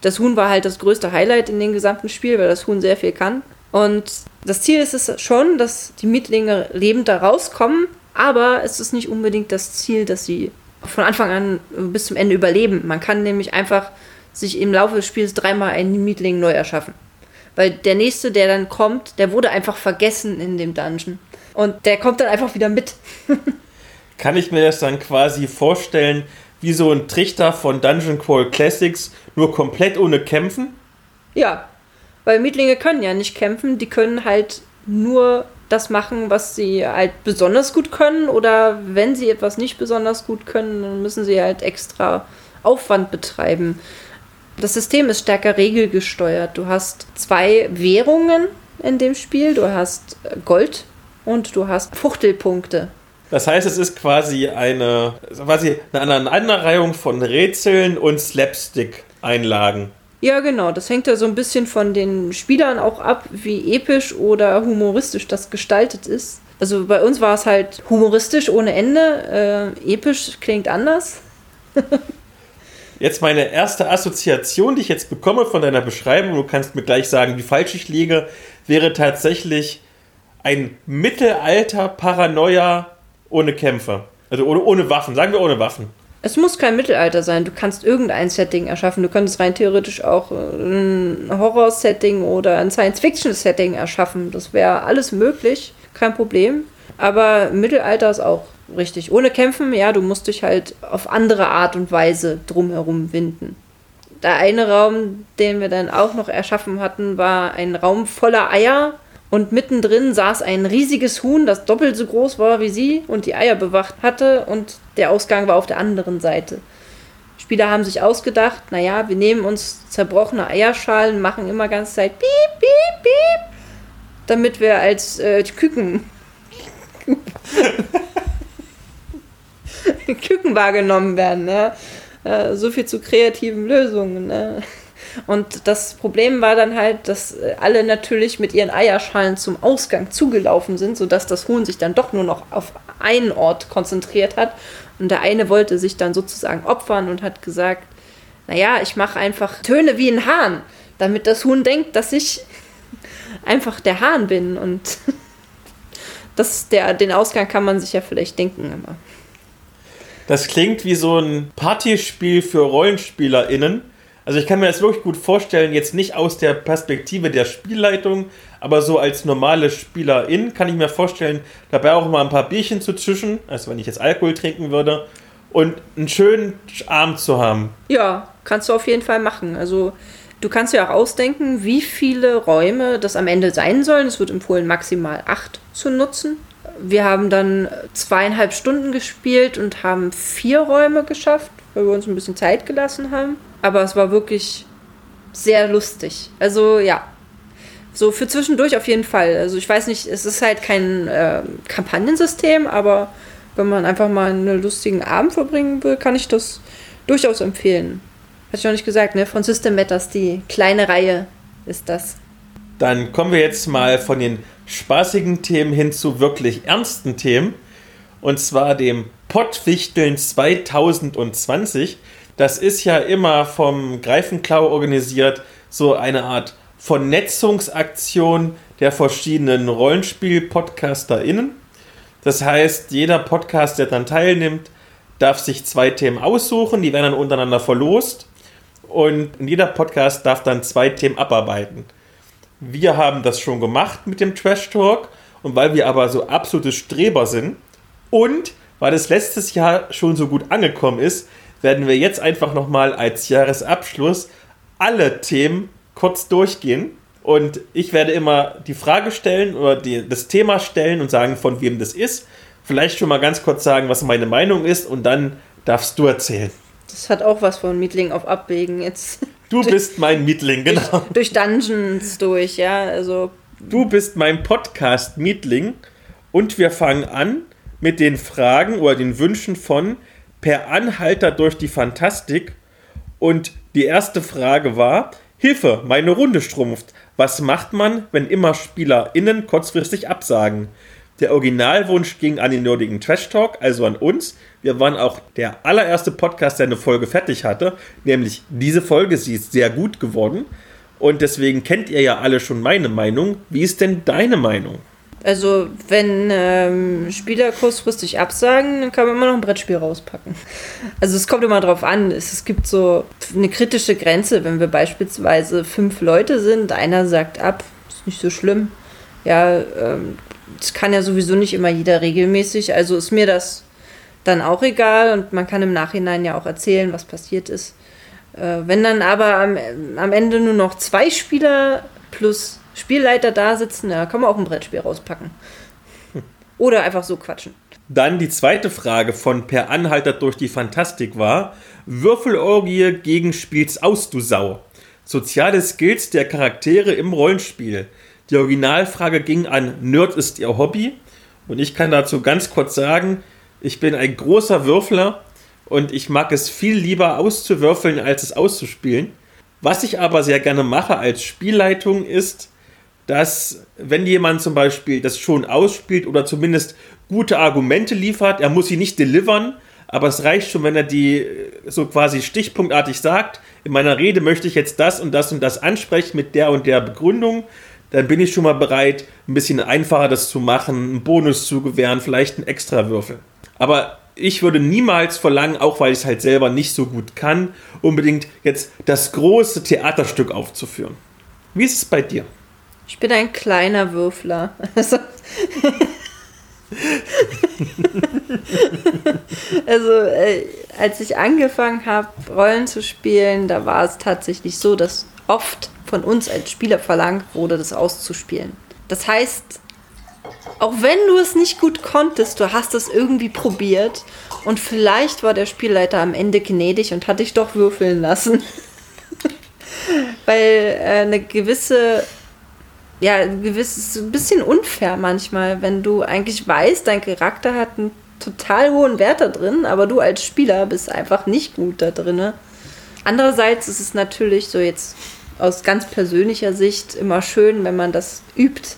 Das Huhn war halt das größte Highlight in dem gesamten Spiel, weil das Huhn sehr viel kann. Und das Ziel ist es schon, dass die Mietlinge lebend da rauskommen. Aber es ist nicht unbedingt das Ziel, dass sie von Anfang an bis zum Ende überleben. Man kann nämlich einfach sich im Laufe des Spiels dreimal einen Mietling neu erschaffen. Weil der nächste, der dann kommt, der wurde einfach vergessen in dem Dungeon. Und der kommt dann einfach wieder mit. kann ich mir das dann quasi vorstellen, wie so ein Trichter von Dungeon Crawl Classics, nur komplett ohne Kämpfen? Ja, weil Mietlinge können ja nicht kämpfen, die können halt nur das machen, was sie halt besonders gut können oder wenn sie etwas nicht besonders gut können, dann müssen sie halt extra Aufwand betreiben. Das System ist stärker regelgesteuert. Du hast zwei Währungen in dem Spiel. Du hast Gold und du hast Fuchtelpunkte. Das heißt, es ist quasi eine, quasi eine Aneinanderreihung von Rätseln und Slapstick-Einlagen. Ja, genau. Das hängt ja so ein bisschen von den Spielern auch ab, wie episch oder humoristisch das gestaltet ist. Also bei uns war es halt humoristisch ohne Ende. Äh, episch klingt anders. jetzt meine erste Assoziation, die ich jetzt bekomme von deiner Beschreibung, du kannst mir gleich sagen, wie falsch ich liege, wäre tatsächlich ein Mittelalter-Paranoia ohne Kämpfer. Also ohne, ohne Waffen. Sagen wir ohne Waffen. Es muss kein Mittelalter sein. Du kannst irgendein Setting erschaffen. Du könntest rein theoretisch auch ein Horror-Setting oder ein Science-Fiction-Setting erschaffen. Das wäre alles möglich. Kein Problem. Aber Mittelalter ist auch richtig. Ohne Kämpfen, ja, du musst dich halt auf andere Art und Weise drumherum winden. der eine Raum, den wir dann auch noch erschaffen hatten, war ein Raum voller Eier. Und mittendrin saß ein riesiges Huhn, das doppelt so groß war wie sie und die Eier bewacht hatte. Und der Ausgang war auf der anderen Seite. Spieler haben sich ausgedacht, naja, wir nehmen uns zerbrochene Eierschalen, machen immer ganz Zeit piep, piep, piep, damit wir als äh, Küken Küken wahrgenommen werden. Ja? Äh, so viel zu kreativen Lösungen. Ne? Und das Problem war dann halt, dass äh, alle natürlich mit ihren Eierschalen zum Ausgang zugelaufen sind, sodass das Huhn sich dann doch nur noch auf einen Ort konzentriert hat. Und der eine wollte sich dann sozusagen opfern und hat gesagt, naja, ich mache einfach Töne wie ein Hahn, damit das Huhn denkt, dass ich einfach der Hahn bin. Und das, der, den Ausgang kann man sich ja vielleicht denken. Aber das klingt wie so ein Partyspiel für RollenspielerInnen. Also ich kann mir das wirklich gut vorstellen, jetzt nicht aus der Perspektive der Spielleitung, aber so als normale Spielerin kann ich mir vorstellen, dabei auch mal ein paar Bierchen zu zischen, also wenn ich jetzt Alkohol trinken würde, und einen schönen Abend zu haben. Ja, kannst du auf jeden Fall machen. Also du kannst ja auch ausdenken, wie viele Räume das am Ende sein sollen. Es wird empfohlen, maximal acht zu nutzen wir haben dann zweieinhalb Stunden gespielt und haben vier Räume geschafft, weil wir uns ein bisschen Zeit gelassen haben. Aber es war wirklich sehr lustig. Also ja, so für zwischendurch auf jeden Fall. Also ich weiß nicht, es ist halt kein äh, Kampagnensystem, aber wenn man einfach mal einen lustigen Abend verbringen will, kann ich das durchaus empfehlen. Hatte ich noch nicht gesagt, ne? Von System Matters, die kleine Reihe ist das. Dann kommen wir jetzt mal von den spaßigen Themen hin zu wirklich ernsten Themen. Und zwar dem Pottwichteln 2020. Das ist ja immer vom Greifenklau organisiert, so eine Art Vernetzungsaktion der verschiedenen Rollenspiel-PodcasterInnen. Das heißt, jeder Podcast, der daran teilnimmt, darf sich zwei Themen aussuchen, die werden dann untereinander verlost und jeder Podcast darf dann zwei Themen abarbeiten. Wir haben das schon gemacht mit dem Trash Talk und weil wir aber so absolute Streber sind und weil es letztes Jahr schon so gut angekommen ist, werden wir jetzt einfach nochmal als Jahresabschluss alle Themen kurz durchgehen. Und ich werde immer die Frage stellen oder die, das Thema stellen und sagen, von wem das ist. Vielleicht schon mal ganz kurz sagen, was meine Meinung ist und dann darfst du erzählen. Das hat auch was von Mietling auf Abwägen jetzt. Du bist mein Mietling, genau. Durch, durch Dungeons durch, ja, also. Du bist mein Podcast-Mietling und wir fangen an mit den Fragen oder den Wünschen von Per Anhalter durch die Fantastik. Und die erste Frage war: Hilfe, meine Runde strumpft. Was macht man, wenn immer SpielerInnen kurzfristig absagen? Der Originalwunsch ging an den nerdigen Trash Talk, also an uns. Wir waren auch der allererste Podcast, der eine Folge fertig hatte, nämlich diese Folge. Sie ist sehr gut geworden. Und deswegen kennt ihr ja alle schon meine Meinung. Wie ist denn deine Meinung? Also, wenn ähm, Spieler kurzfristig absagen, dann kann man immer noch ein Brettspiel rauspacken. Also, es kommt immer drauf an. Es, es gibt so eine kritische Grenze, wenn wir beispielsweise fünf Leute sind, einer sagt ab, ist nicht so schlimm. Ja, ähm, das kann ja sowieso nicht immer jeder regelmäßig. Also ist mir das dann auch egal und man kann im Nachhinein ja auch erzählen, was passiert ist. Äh, wenn dann aber am, am Ende nur noch zwei Spieler plus Spielleiter da sitzen, da kann man auch ein Brettspiel rauspacken. Oder einfach so quatschen. Dann die zweite Frage von Per Anhalter durch die Fantastik war: Würfelorgie gegen Spiels aus, du Sau. Soziale Skills der Charaktere im Rollenspiel. Die Originalfrage ging an Nerd ist ihr Hobby. Und ich kann dazu ganz kurz sagen, ich bin ein großer Würfler und ich mag es viel lieber auszuwürfeln, als es auszuspielen. Was ich aber sehr gerne mache als Spielleitung ist, dass wenn jemand zum Beispiel das schon ausspielt oder zumindest gute Argumente liefert, er muss sie nicht delivern, aber es reicht schon, wenn er die so quasi stichpunktartig sagt, in meiner Rede möchte ich jetzt das und das und das ansprechen mit der und der Begründung dann bin ich schon mal bereit, ein bisschen einfacher das zu machen, einen Bonus zu gewähren, vielleicht einen extra Würfel. Aber ich würde niemals verlangen, auch weil ich es halt selber nicht so gut kann, unbedingt jetzt das große Theaterstück aufzuführen. Wie ist es bei dir? Ich bin ein kleiner Würfler. Also also, äh, als ich angefangen habe, Rollen zu spielen, da war es tatsächlich so, dass oft von uns als Spieler verlangt wurde, das auszuspielen. Das heißt, auch wenn du es nicht gut konntest, du hast es irgendwie probiert und vielleicht war der Spielleiter am Ende gnädig und hat dich doch würfeln lassen. Weil äh, eine gewisse, ja, ein gewisses, ein bisschen unfair manchmal, wenn du eigentlich weißt, dein Charakter hat einen total hohen Wert da drin, aber du als Spieler bist einfach nicht gut da drin. Andererseits ist es natürlich so jetzt aus ganz persönlicher Sicht immer schön, wenn man das übt.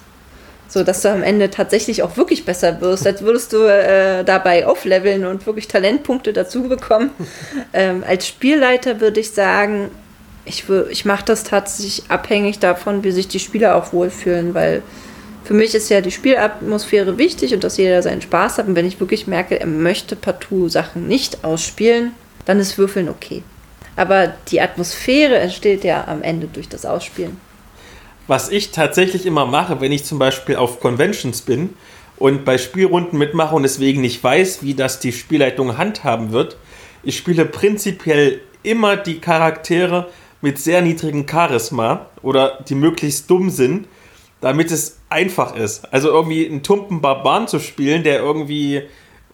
So dass du am Ende tatsächlich auch wirklich besser wirst, als würdest du äh, dabei aufleveln und wirklich Talentpunkte dazu bekommen. Ähm, als Spielleiter würde ich sagen, ich, ich mache das tatsächlich abhängig davon, wie sich die Spieler auch wohlfühlen, weil für mich ist ja die Spielatmosphäre wichtig und dass jeder seinen Spaß hat. Und wenn ich wirklich merke, er möchte partout Sachen nicht ausspielen, dann ist Würfeln okay. Aber die Atmosphäre entsteht ja am Ende durch das Ausspielen. Was ich tatsächlich immer mache, wenn ich zum Beispiel auf Conventions bin und bei Spielrunden mitmache und deswegen nicht weiß, wie das die Spielleitung handhaben wird, ich spiele prinzipiell immer die Charaktere mit sehr niedrigem Charisma oder die möglichst dumm sind, damit es einfach ist. Also irgendwie einen tumpen Barbaren zu spielen, der irgendwie,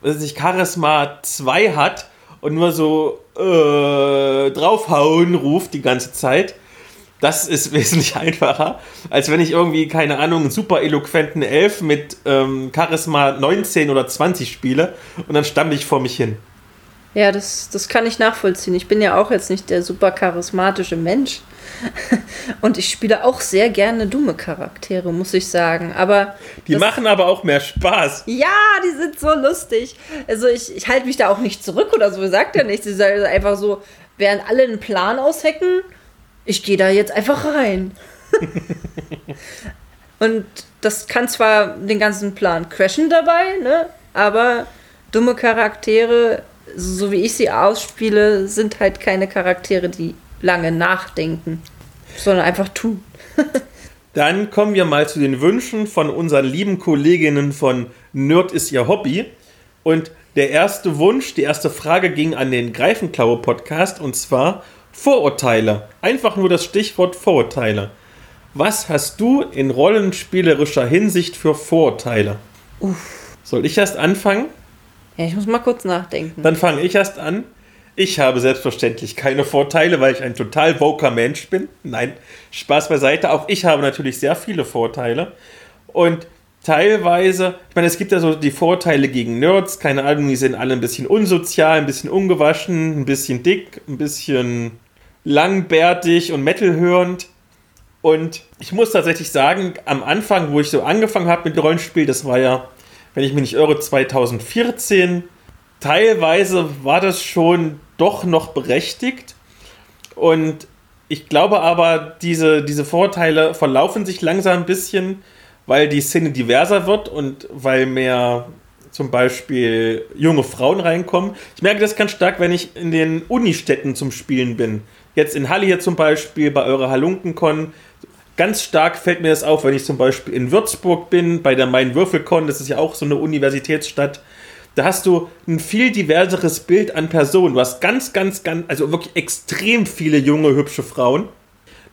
was ich, Charisma 2 hat und nur so äh, draufhauen ruft die ganze Zeit. Das ist wesentlich einfacher, als wenn ich irgendwie, keine Ahnung, einen super eloquenten Elf mit ähm, Charisma 19 oder 20 spiele und dann stamme ich vor mich hin. Ja, das, das kann ich nachvollziehen. Ich bin ja auch jetzt nicht der super charismatische Mensch. Und ich spiele auch sehr gerne dumme Charaktere, muss ich sagen. Aber die machen aber auch mehr Spaß. Ja, die sind so lustig. Also ich, ich halte mich da auch nicht zurück oder so, sagt ja nichts. Es ist einfach so, während alle einen Plan aushecken, ich gehe da jetzt einfach rein. Und das kann zwar den ganzen Plan crashen dabei, ne? aber dumme Charaktere so wie ich sie ausspiele, sind halt keine Charaktere, die lange nachdenken, sondern einfach tun. Dann kommen wir mal zu den Wünschen von unseren lieben Kolleginnen von Nerd ist ihr Hobby. Und der erste Wunsch, die erste Frage ging an den Greifenklaue Podcast und zwar Vorurteile. Einfach nur das Stichwort Vorurteile. Was hast du in rollenspielerischer Hinsicht für Vorurteile? Uff. Soll ich erst anfangen? Ja, ich muss mal kurz nachdenken. Dann fange ich erst an. Ich habe selbstverständlich keine Vorteile, weil ich ein total woker Mensch bin. Nein, Spaß beiseite. Auch ich habe natürlich sehr viele Vorteile. Und teilweise, ich meine, es gibt ja so die Vorteile gegen Nerds. Keine Ahnung, die sind alle ein bisschen unsozial, ein bisschen ungewaschen, ein bisschen dick, ein bisschen langbärtig und metalhörend. Und ich muss tatsächlich sagen, am Anfang, wo ich so angefangen habe mit Rollenspiel, das war ja wenn ich mich nicht irre, 2014. Teilweise war das schon doch noch berechtigt. Und ich glaube aber, diese, diese Vorteile verlaufen sich langsam ein bisschen, weil die Szene diverser wird und weil mehr zum Beispiel junge Frauen reinkommen. Ich merke das ganz stark, wenn ich in den Unistädten zum Spielen bin. Jetzt in Halle hier zum Beispiel, bei eurer Halunkenkon, Ganz stark fällt mir das auf, wenn ich zum Beispiel in Würzburg bin, bei der Main-Würfelkon, das ist ja auch so eine Universitätsstadt. Da hast du ein viel diverseres Bild an Personen. Du hast ganz, ganz, ganz, also wirklich extrem viele junge, hübsche Frauen.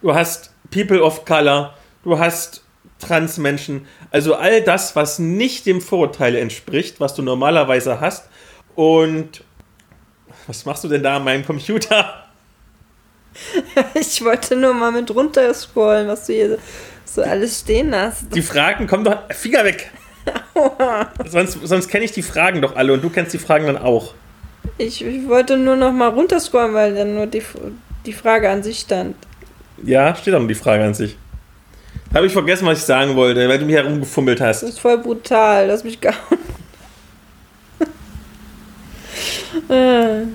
Du hast People of Color. Du hast Transmenschen. Also all das, was nicht dem Vorurteil entspricht, was du normalerweise hast. Und was machst du denn da an meinem Computer? ich wollte nur mal mit runter scrollen, was du hier so alles stehen hast. Die Fragen kommen doch. Finger weg! sonst sonst kenne ich die Fragen doch alle und du kennst die Fragen dann auch. Ich, ich wollte nur noch mal runterscrollen, weil dann nur die, die Frage an sich stand. Ja, steht auch nur die Frage an sich. Habe ich vergessen, was ich sagen wollte, weil du mich herumgefummelt hast. Das ist voll brutal, lass mich gauen.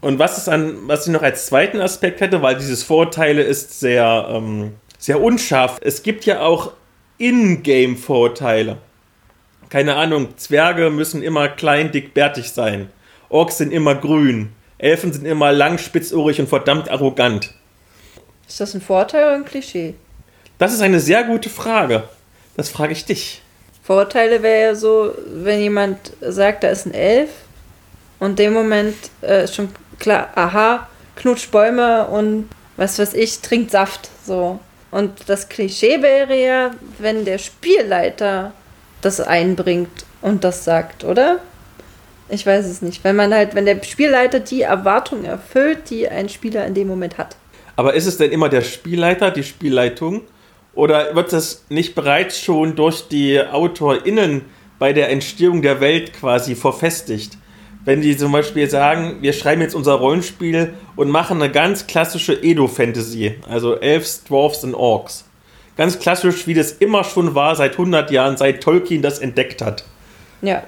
Und was ist an, was ich noch als zweiten Aspekt hätte, weil dieses Vorurteile ist sehr, ähm, sehr unscharf. Es gibt ja auch In-Game-Vorurteile. Keine Ahnung, Zwerge müssen immer klein, dick, bärtig sein. Orks sind immer grün. Elfen sind immer lang, spitzohrig und verdammt arrogant. Ist das ein Vorteil oder ein Klischee? Das ist eine sehr gute Frage. Das frage ich dich. Vorurteile wäre ja so, wenn jemand sagt, da ist ein Elf und dem Moment äh, ist schon klar, aha, knutscht Bäume und was weiß ich, trinkt Saft. So. Und das Klischee wäre ja, wenn der Spielleiter das einbringt und das sagt, oder? Ich weiß es nicht. Wenn man halt, wenn der Spielleiter die Erwartung erfüllt, die ein Spieler in dem Moment hat. Aber ist es denn immer der Spielleiter, die Spielleitung? Oder wird das nicht bereits schon durch die AutorInnen bei der Entstehung der Welt quasi verfestigt? Wenn die zum Beispiel sagen, wir schreiben jetzt unser Rollenspiel und machen eine ganz klassische Edo-Fantasy, also Elves, Dwarfs und Orks. Ganz klassisch, wie das immer schon war seit 100 Jahren, seit Tolkien das entdeckt hat. Ja,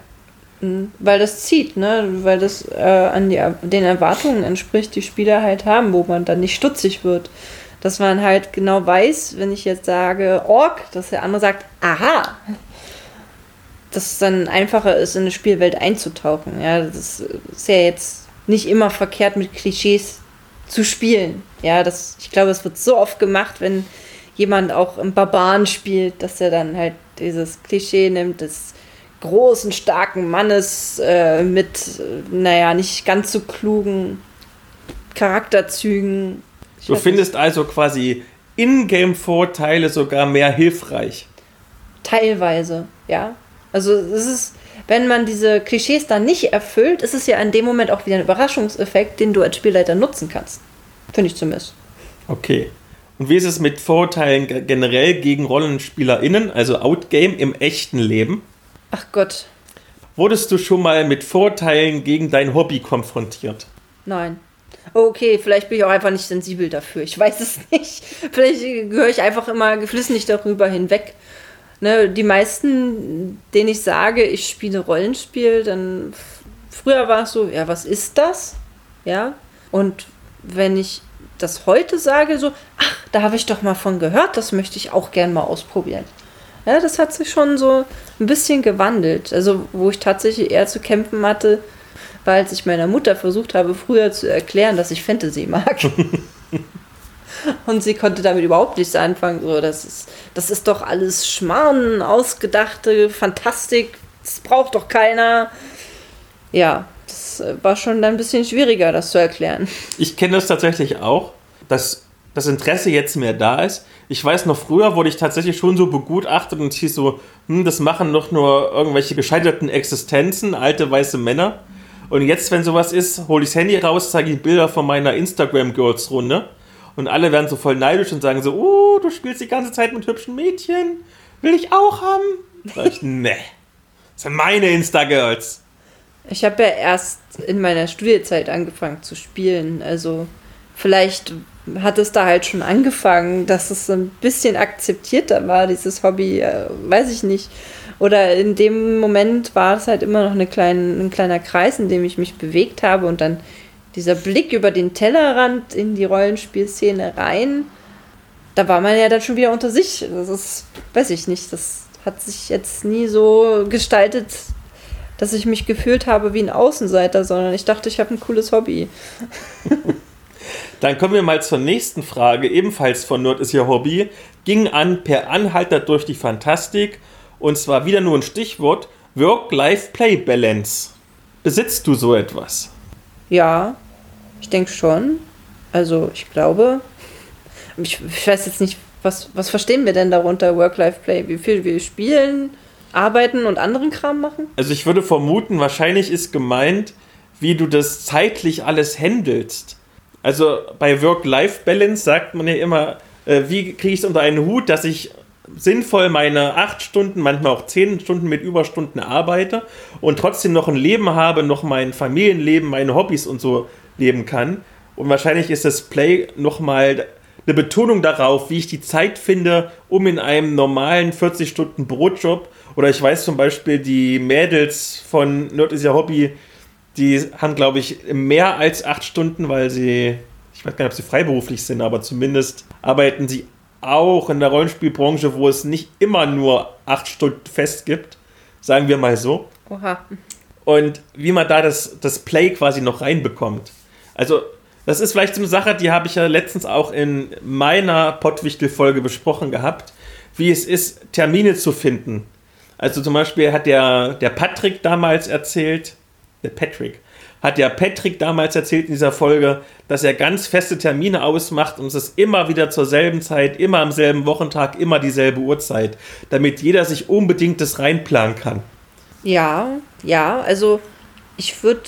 mhm. weil das zieht, ne? weil das äh, an die, den Erwartungen entspricht, die Spieler halt haben, wo man dann nicht stutzig wird dass man halt genau weiß, wenn ich jetzt sage Ork, dass der andere sagt, aha, dass es dann einfacher ist, in eine Spielwelt einzutauchen. Ja, das ist ja jetzt nicht immer verkehrt, mit Klischees zu spielen. Ja, das, ich glaube, es wird so oft gemacht, wenn jemand auch im Barbaren spielt, dass er dann halt dieses Klischee nimmt des großen, starken Mannes äh, mit, naja, nicht ganz so klugen Charakterzügen Du findest also quasi Ingame-Vorteile sogar mehr hilfreich. Teilweise, ja. Also es ist, wenn man diese Klischees dann nicht erfüllt, ist es ja in dem Moment auch wieder ein Überraschungseffekt, den du als Spielleiter nutzen kannst. Finde ich zumindest. Okay. Und wie ist es mit Vorurteilen generell gegen RollenspielerInnen, also Outgame im echten Leben? Ach Gott. Wurdest du schon mal mit Vorurteilen gegen dein Hobby konfrontiert? Nein. Okay, vielleicht bin ich auch einfach nicht sensibel dafür. Ich weiß es nicht. Vielleicht gehöre ich einfach immer geflissentlich darüber hinweg. Ne, die meisten, denen ich sage, ich spiele Rollenspiel, dann früher war es so, ja, was ist das? Ja. Und wenn ich das heute sage, so, ach, da habe ich doch mal von gehört, das möchte ich auch gern mal ausprobieren. Ja, das hat sich schon so ein bisschen gewandelt. Also, wo ich tatsächlich eher zu kämpfen hatte, weil als ich meiner Mutter versucht habe, früher zu erklären, dass ich Fantasy mag. Und sie konnte damit überhaupt nichts anfangen. So, das, ist, das ist doch alles Schmarrn, ausgedachte Fantastik. Das braucht doch keiner. Ja, das war schon ein bisschen schwieriger, das zu erklären. Ich kenne das tatsächlich auch, dass das Interesse jetzt mehr da ist. Ich weiß noch, früher wurde ich tatsächlich schon so begutachtet und hieß so, hm, das machen doch nur irgendwelche gescheiterten Existenzen, alte weiße Männer. Und jetzt, wenn sowas ist, hole ich das Handy raus, zeige ich Bilder von meiner Instagram-Girls-Runde. Und alle werden so voll neidisch und sagen so, oh, du spielst die ganze Zeit mit hübschen Mädchen. Will ich auch haben? Sag ich, nee. Das sind meine Insta-Girls. Ich habe ja erst in meiner Studiezeit angefangen zu spielen. Also vielleicht hat es da halt schon angefangen, dass es ein bisschen akzeptierter war, dieses Hobby. Äh, weiß ich nicht. Oder in dem Moment war es halt immer noch eine kleine, ein kleiner Kreis, in dem ich mich bewegt habe und dann dieser Blick über den Tellerrand in die Rollenspielszene rein, da war man ja dann schon wieder unter sich. Das ist, weiß ich nicht, das hat sich jetzt nie so gestaltet, dass ich mich gefühlt habe wie ein Außenseiter, sondern ich dachte, ich habe ein cooles Hobby. Dann kommen wir mal zur nächsten Frage, ebenfalls von Nerd ist Ihr Hobby. Ging an per Anhalter durch die Fantastik und zwar wieder nur ein Stichwort: Work-Life-Play-Balance. Besitzt du so etwas? Ja, ich denke schon. Also, ich glaube. Ich, ich weiß jetzt nicht, was, was verstehen wir denn darunter, Work-Life-Play? Wie viel wir spielen, arbeiten und anderen Kram machen? Also, ich würde vermuten, wahrscheinlich ist gemeint, wie du das zeitlich alles handelst. Also, bei Work-Life-Balance sagt man ja immer, äh, wie kriege ich es unter einen Hut, dass ich sinnvoll meine acht Stunden, manchmal auch zehn Stunden mit Überstunden arbeite und trotzdem noch ein Leben habe, noch mein Familienleben, meine Hobbys und so leben kann. Und wahrscheinlich ist das Play nochmal eine Betonung darauf, wie ich die Zeit finde, um in einem normalen 40 Stunden Brotjob oder ich weiß zum Beispiel, die Mädels von Nerd is ja Hobby, die haben, glaube ich, mehr als acht Stunden, weil sie, ich weiß gar nicht, ob sie freiberuflich sind, aber zumindest arbeiten sie auch in der Rollenspielbranche, wo es nicht immer nur acht Stunden fest gibt, sagen wir mal so. Oha. Und wie man da das, das Play quasi noch reinbekommt. Also, das ist vielleicht so eine Sache, die habe ich ja letztens auch in meiner Pottwichtel-Folge besprochen gehabt, wie es ist, Termine zu finden. Also zum Beispiel hat der, der Patrick damals erzählt, der Patrick, hat ja Patrick damals erzählt in dieser Folge, dass er ganz feste Termine ausmacht und es ist immer wieder zur selben Zeit, immer am selben Wochentag, immer dieselbe Uhrzeit, damit jeder sich unbedingt das reinplanen kann. Ja, ja, also ich würde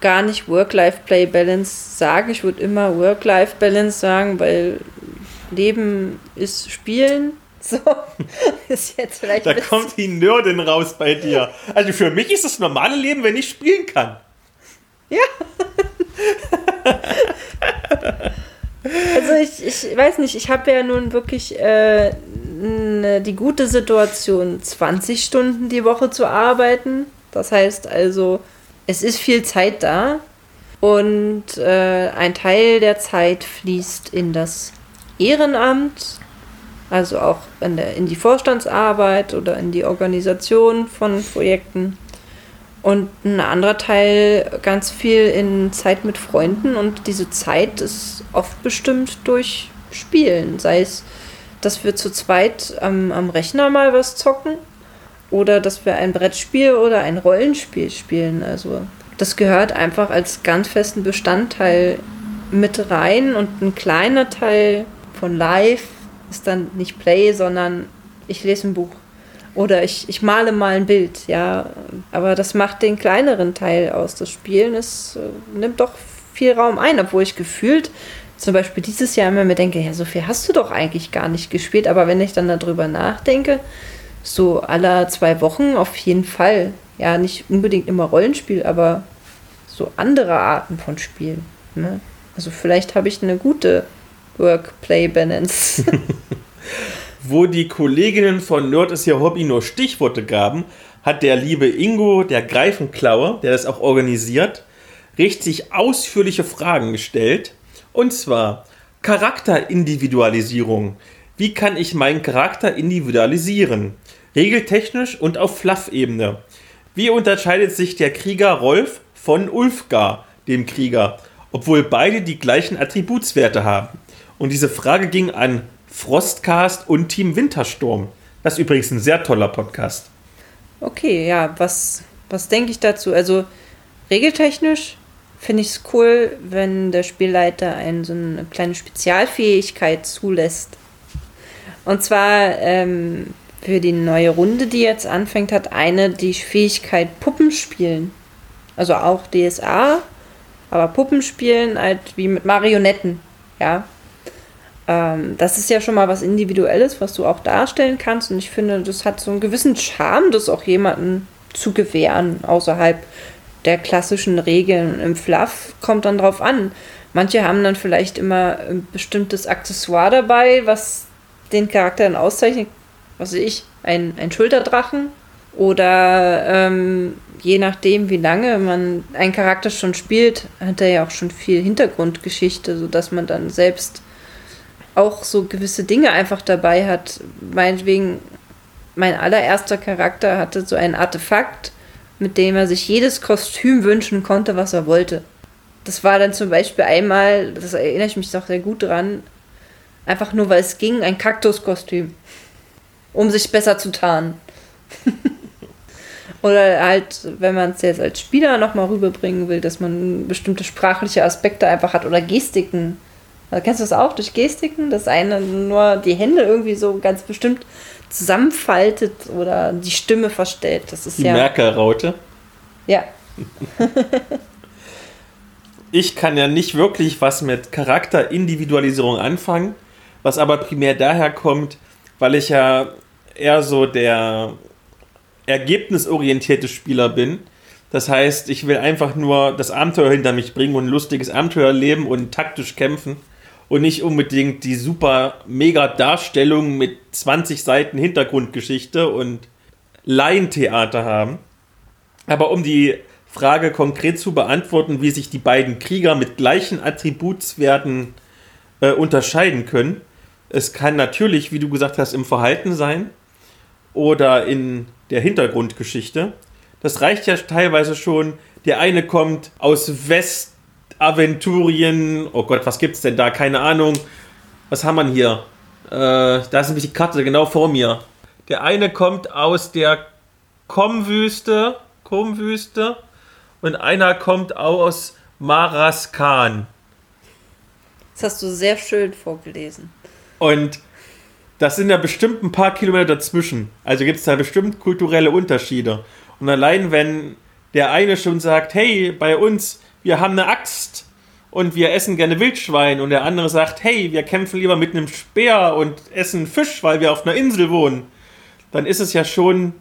gar nicht Work-Life-Play-Balance sagen, ich würde immer Work-Life-Balance sagen, weil Leben ist Spielen. So, ist jetzt vielleicht. Da kommt die Nerdin raus bei dir. Also für mich ist das normale Leben, wenn ich spielen kann. Ja. also ich, ich weiß nicht, ich habe ja nun wirklich äh, ne, die gute Situation, 20 Stunden die Woche zu arbeiten. Das heißt also, es ist viel Zeit da und äh, ein Teil der Zeit fließt in das Ehrenamt, also auch in, der, in die Vorstandsarbeit oder in die Organisation von Projekten. Und ein anderer Teil ganz viel in Zeit mit Freunden und diese Zeit ist oft bestimmt durch Spielen. Sei es, dass wir zu zweit am, am Rechner mal was zocken oder dass wir ein Brettspiel oder ein Rollenspiel spielen. Also das gehört einfach als ganz festen Bestandteil mit rein und ein kleiner Teil von Live ist dann nicht Play, sondern ich lese ein Buch oder ich, ich male mal ein Bild, ja. Aber das macht den kleineren Teil aus. Das Spielen ist, äh, nimmt doch viel Raum ein, obwohl ich gefühlt zum Beispiel dieses Jahr immer mir denke, ja, so viel hast du doch eigentlich gar nicht gespielt. Aber wenn ich dann darüber nachdenke, so alle zwei Wochen auf jeden Fall. Ja, nicht unbedingt immer Rollenspiel, aber so andere Arten von Spielen. Ne? Also vielleicht habe ich eine gute Work-Play-Balance. Wo die Kolleginnen von Nerd ist ihr Hobby nur Stichworte gaben, hat der liebe Ingo, der Greifenklauer, der das auch organisiert, richtig ausführliche Fragen gestellt. Und zwar Charakterindividualisierung. Wie kann ich meinen Charakter individualisieren? Regeltechnisch und auf Fluff-Ebene. Wie unterscheidet sich der Krieger Rolf von Ulfgar, dem Krieger, obwohl beide die gleichen Attributswerte haben? Und diese Frage ging an Frostcast und Team Wintersturm. Das ist übrigens ein sehr toller Podcast. Okay, ja, was, was denke ich dazu? Also regeltechnisch finde ich es cool, wenn der Spielleiter einen, so eine kleine Spezialfähigkeit zulässt. Und zwar ähm, für die neue Runde, die jetzt anfängt, hat eine die Fähigkeit Puppenspielen. Also auch DSA, aber Puppenspielen halt wie mit Marionetten. Ja, ähm, das ist ja schon mal was Individuelles, was du auch darstellen kannst. Und ich finde, das hat so einen gewissen Charme, das auch jemanden zu gewähren, außerhalb der klassischen Regeln. Im Fluff kommt dann drauf an. Manche haben dann vielleicht immer ein bestimmtes Accessoire dabei, was den Charakter dann auszeichnet. Was weiß ich, ein, ein Schulterdrachen. Oder ähm, je nachdem, wie lange man einen Charakter schon spielt, hat er ja auch schon viel Hintergrundgeschichte, sodass man dann selbst auch so gewisse Dinge einfach dabei hat. Meinetwegen, mein allererster Charakter hatte so ein Artefakt, mit dem er sich jedes Kostüm wünschen konnte, was er wollte. Das war dann zum Beispiel einmal, das erinnere ich mich doch sehr gut dran, einfach nur weil es ging, ein Kaktuskostüm. Um sich besser zu tarnen. Oder halt, wenn man es jetzt als Spieler nochmal rüberbringen will, dass man bestimmte sprachliche Aspekte einfach hat oder Gestiken also kennst du das auch durch Gestiken, dass eine nur die Hände irgendwie so ganz bestimmt zusammenfaltet oder die Stimme verstellt. Das ist die ja. Merkel-Raute. Ja. ich kann ja nicht wirklich was mit Charakterindividualisierung anfangen, was aber primär daher kommt, weil ich ja eher so der ergebnisorientierte Spieler bin. Das heißt, ich will einfach nur das Abenteuer hinter mich bringen und ein lustiges Abenteuer leben und taktisch kämpfen und nicht unbedingt die super mega Darstellung mit 20 Seiten Hintergrundgeschichte und Laientheater haben. Aber um die Frage konkret zu beantworten, wie sich die beiden Krieger mit gleichen Attributswerten äh, unterscheiden können, es kann natürlich, wie du gesagt hast, im Verhalten sein oder in der Hintergrundgeschichte. Das reicht ja teilweise schon. Der eine kommt aus West Aventurien. Oh Gott, was gibt's denn da? Keine Ahnung. Was haben wir hier? Äh, da ist nämlich die Karte genau vor mir. Der eine kommt aus der Komwüste, Komwüste und einer kommt aus Maraskan. Das hast du sehr schön vorgelesen. Und das sind ja bestimmt ein paar Kilometer dazwischen. Also gibt es da bestimmt kulturelle Unterschiede. Und allein wenn der eine schon sagt, hey, bei uns, wir haben eine Axt und wir essen gerne Wildschwein und der andere sagt, hey, wir kämpfen lieber mit einem Speer und essen Fisch, weil wir auf einer Insel wohnen, dann ist es ja schon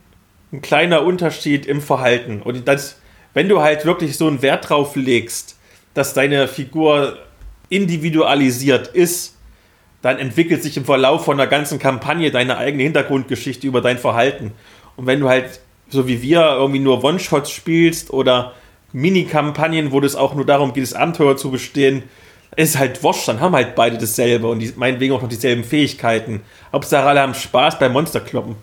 ein kleiner Unterschied im Verhalten. Und das, wenn du halt wirklich so einen Wert drauf legst, dass deine Figur individualisiert ist, dann entwickelt sich im Verlauf von der ganzen Kampagne deine eigene Hintergrundgeschichte über dein Verhalten. Und wenn du halt, so wie wir, irgendwie nur One-Shots spielst oder Mini-Kampagnen, wo es auch nur darum geht, das Abenteuer zu bestehen, ist halt wurscht, dann haben halt beide dasselbe und die, meinetwegen auch noch dieselben Fähigkeiten. Hauptsache alle haben Spaß beim Monsterkloppen.